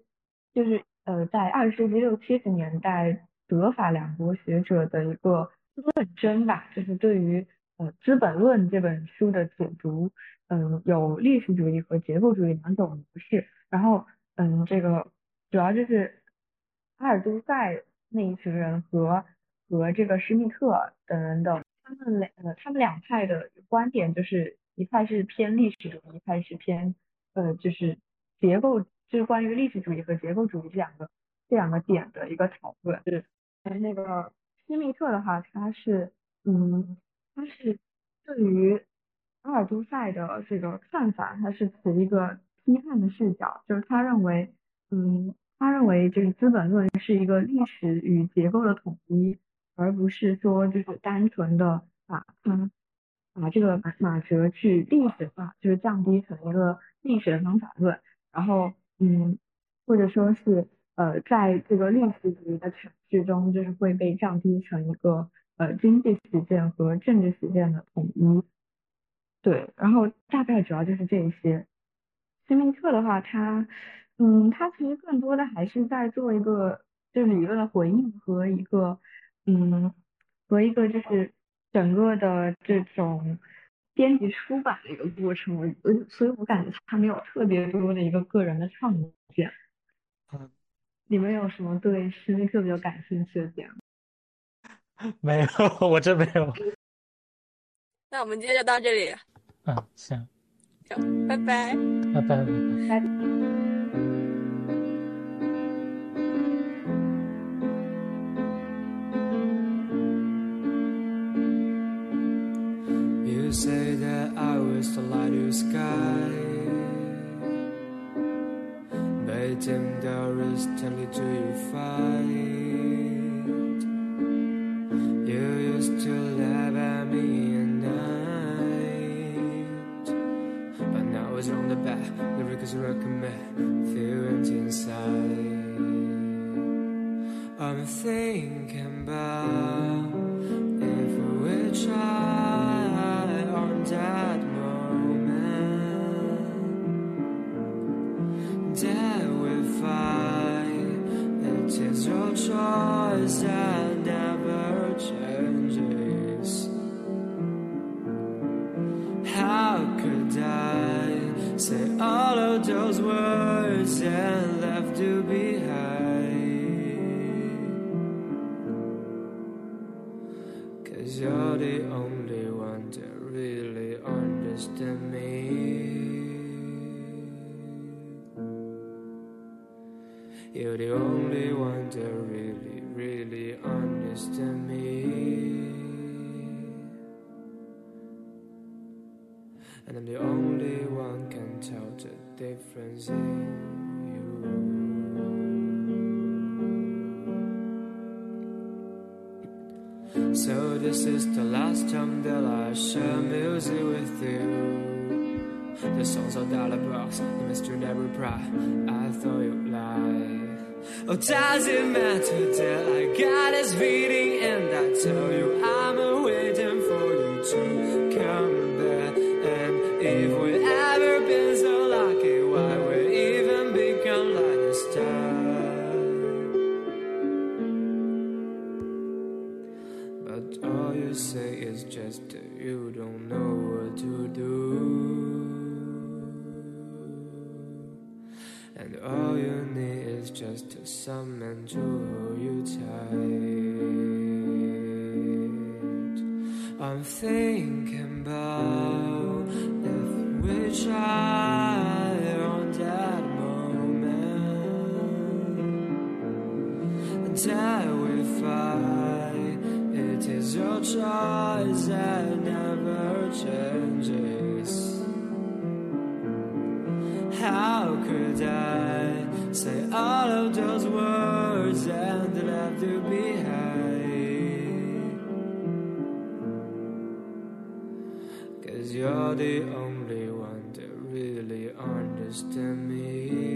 就是呃在二十世纪六七十年代德法两国学者的一个论争吧，就是对于呃《资本论》这本书的解读，嗯，有历史主义和结构主义两种模式。然后，嗯，这个主要就是阿尔都塞那一群人和和这个施密特等人的，他们两呃他们两派的观点就是一派是偏历史主义，一派是偏呃就是结构，是关于历史主义和结构主义这两个这两个点的一个讨论。是那个施密特的话，他是嗯他是对于阿尔都塞的这个看法，他是持一个。批判的视角，就是他认为，嗯，他认为就是《资本论》是一个历史与结构的统一，而不是说就是单纯的把它把这个马马哲去历史化，就是降低成一个历史的方法论，然后，嗯，或者说是呃，在这个历史主义的阐释中，就是会被降低成一个呃经济实践和政治实践的统一，对，然后大概主要就是这些。斯密特的话，他，嗯，他其实更多的还是在做一个就理论的回应和一个，嗯，和一个就是整个的这种编辑出版的一个过程，我所以我感觉他没有特别多的一个个人的创建。嗯，你们有什么对施密特比较感兴趣的点？没有，我真没有。那我们今天就到这里。嗯，行。拜拜，拜拜，拜拜。You say that I was the light of the sky. But then there is telling to you fight. You used to laugh at me at night. But now it's on the back, lyrics recommend, feelings inside. I'm thinking about if we try. I thought you'd lie. Oh, does it matter that I got this beating I say all of those words and left you behind? Cause you're the only one that really understands me.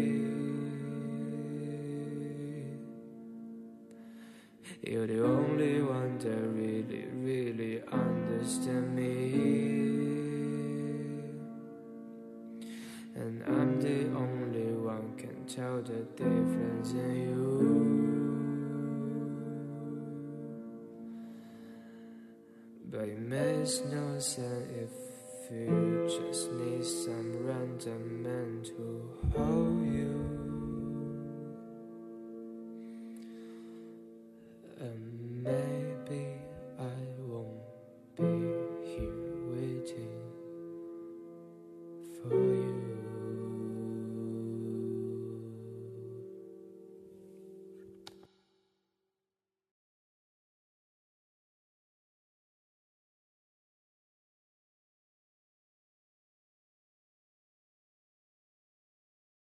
You're the only one that really, really understands me. And I'm the only one can tell the difference in you. But it makes no sense if you just need some random man to hold you. Maybe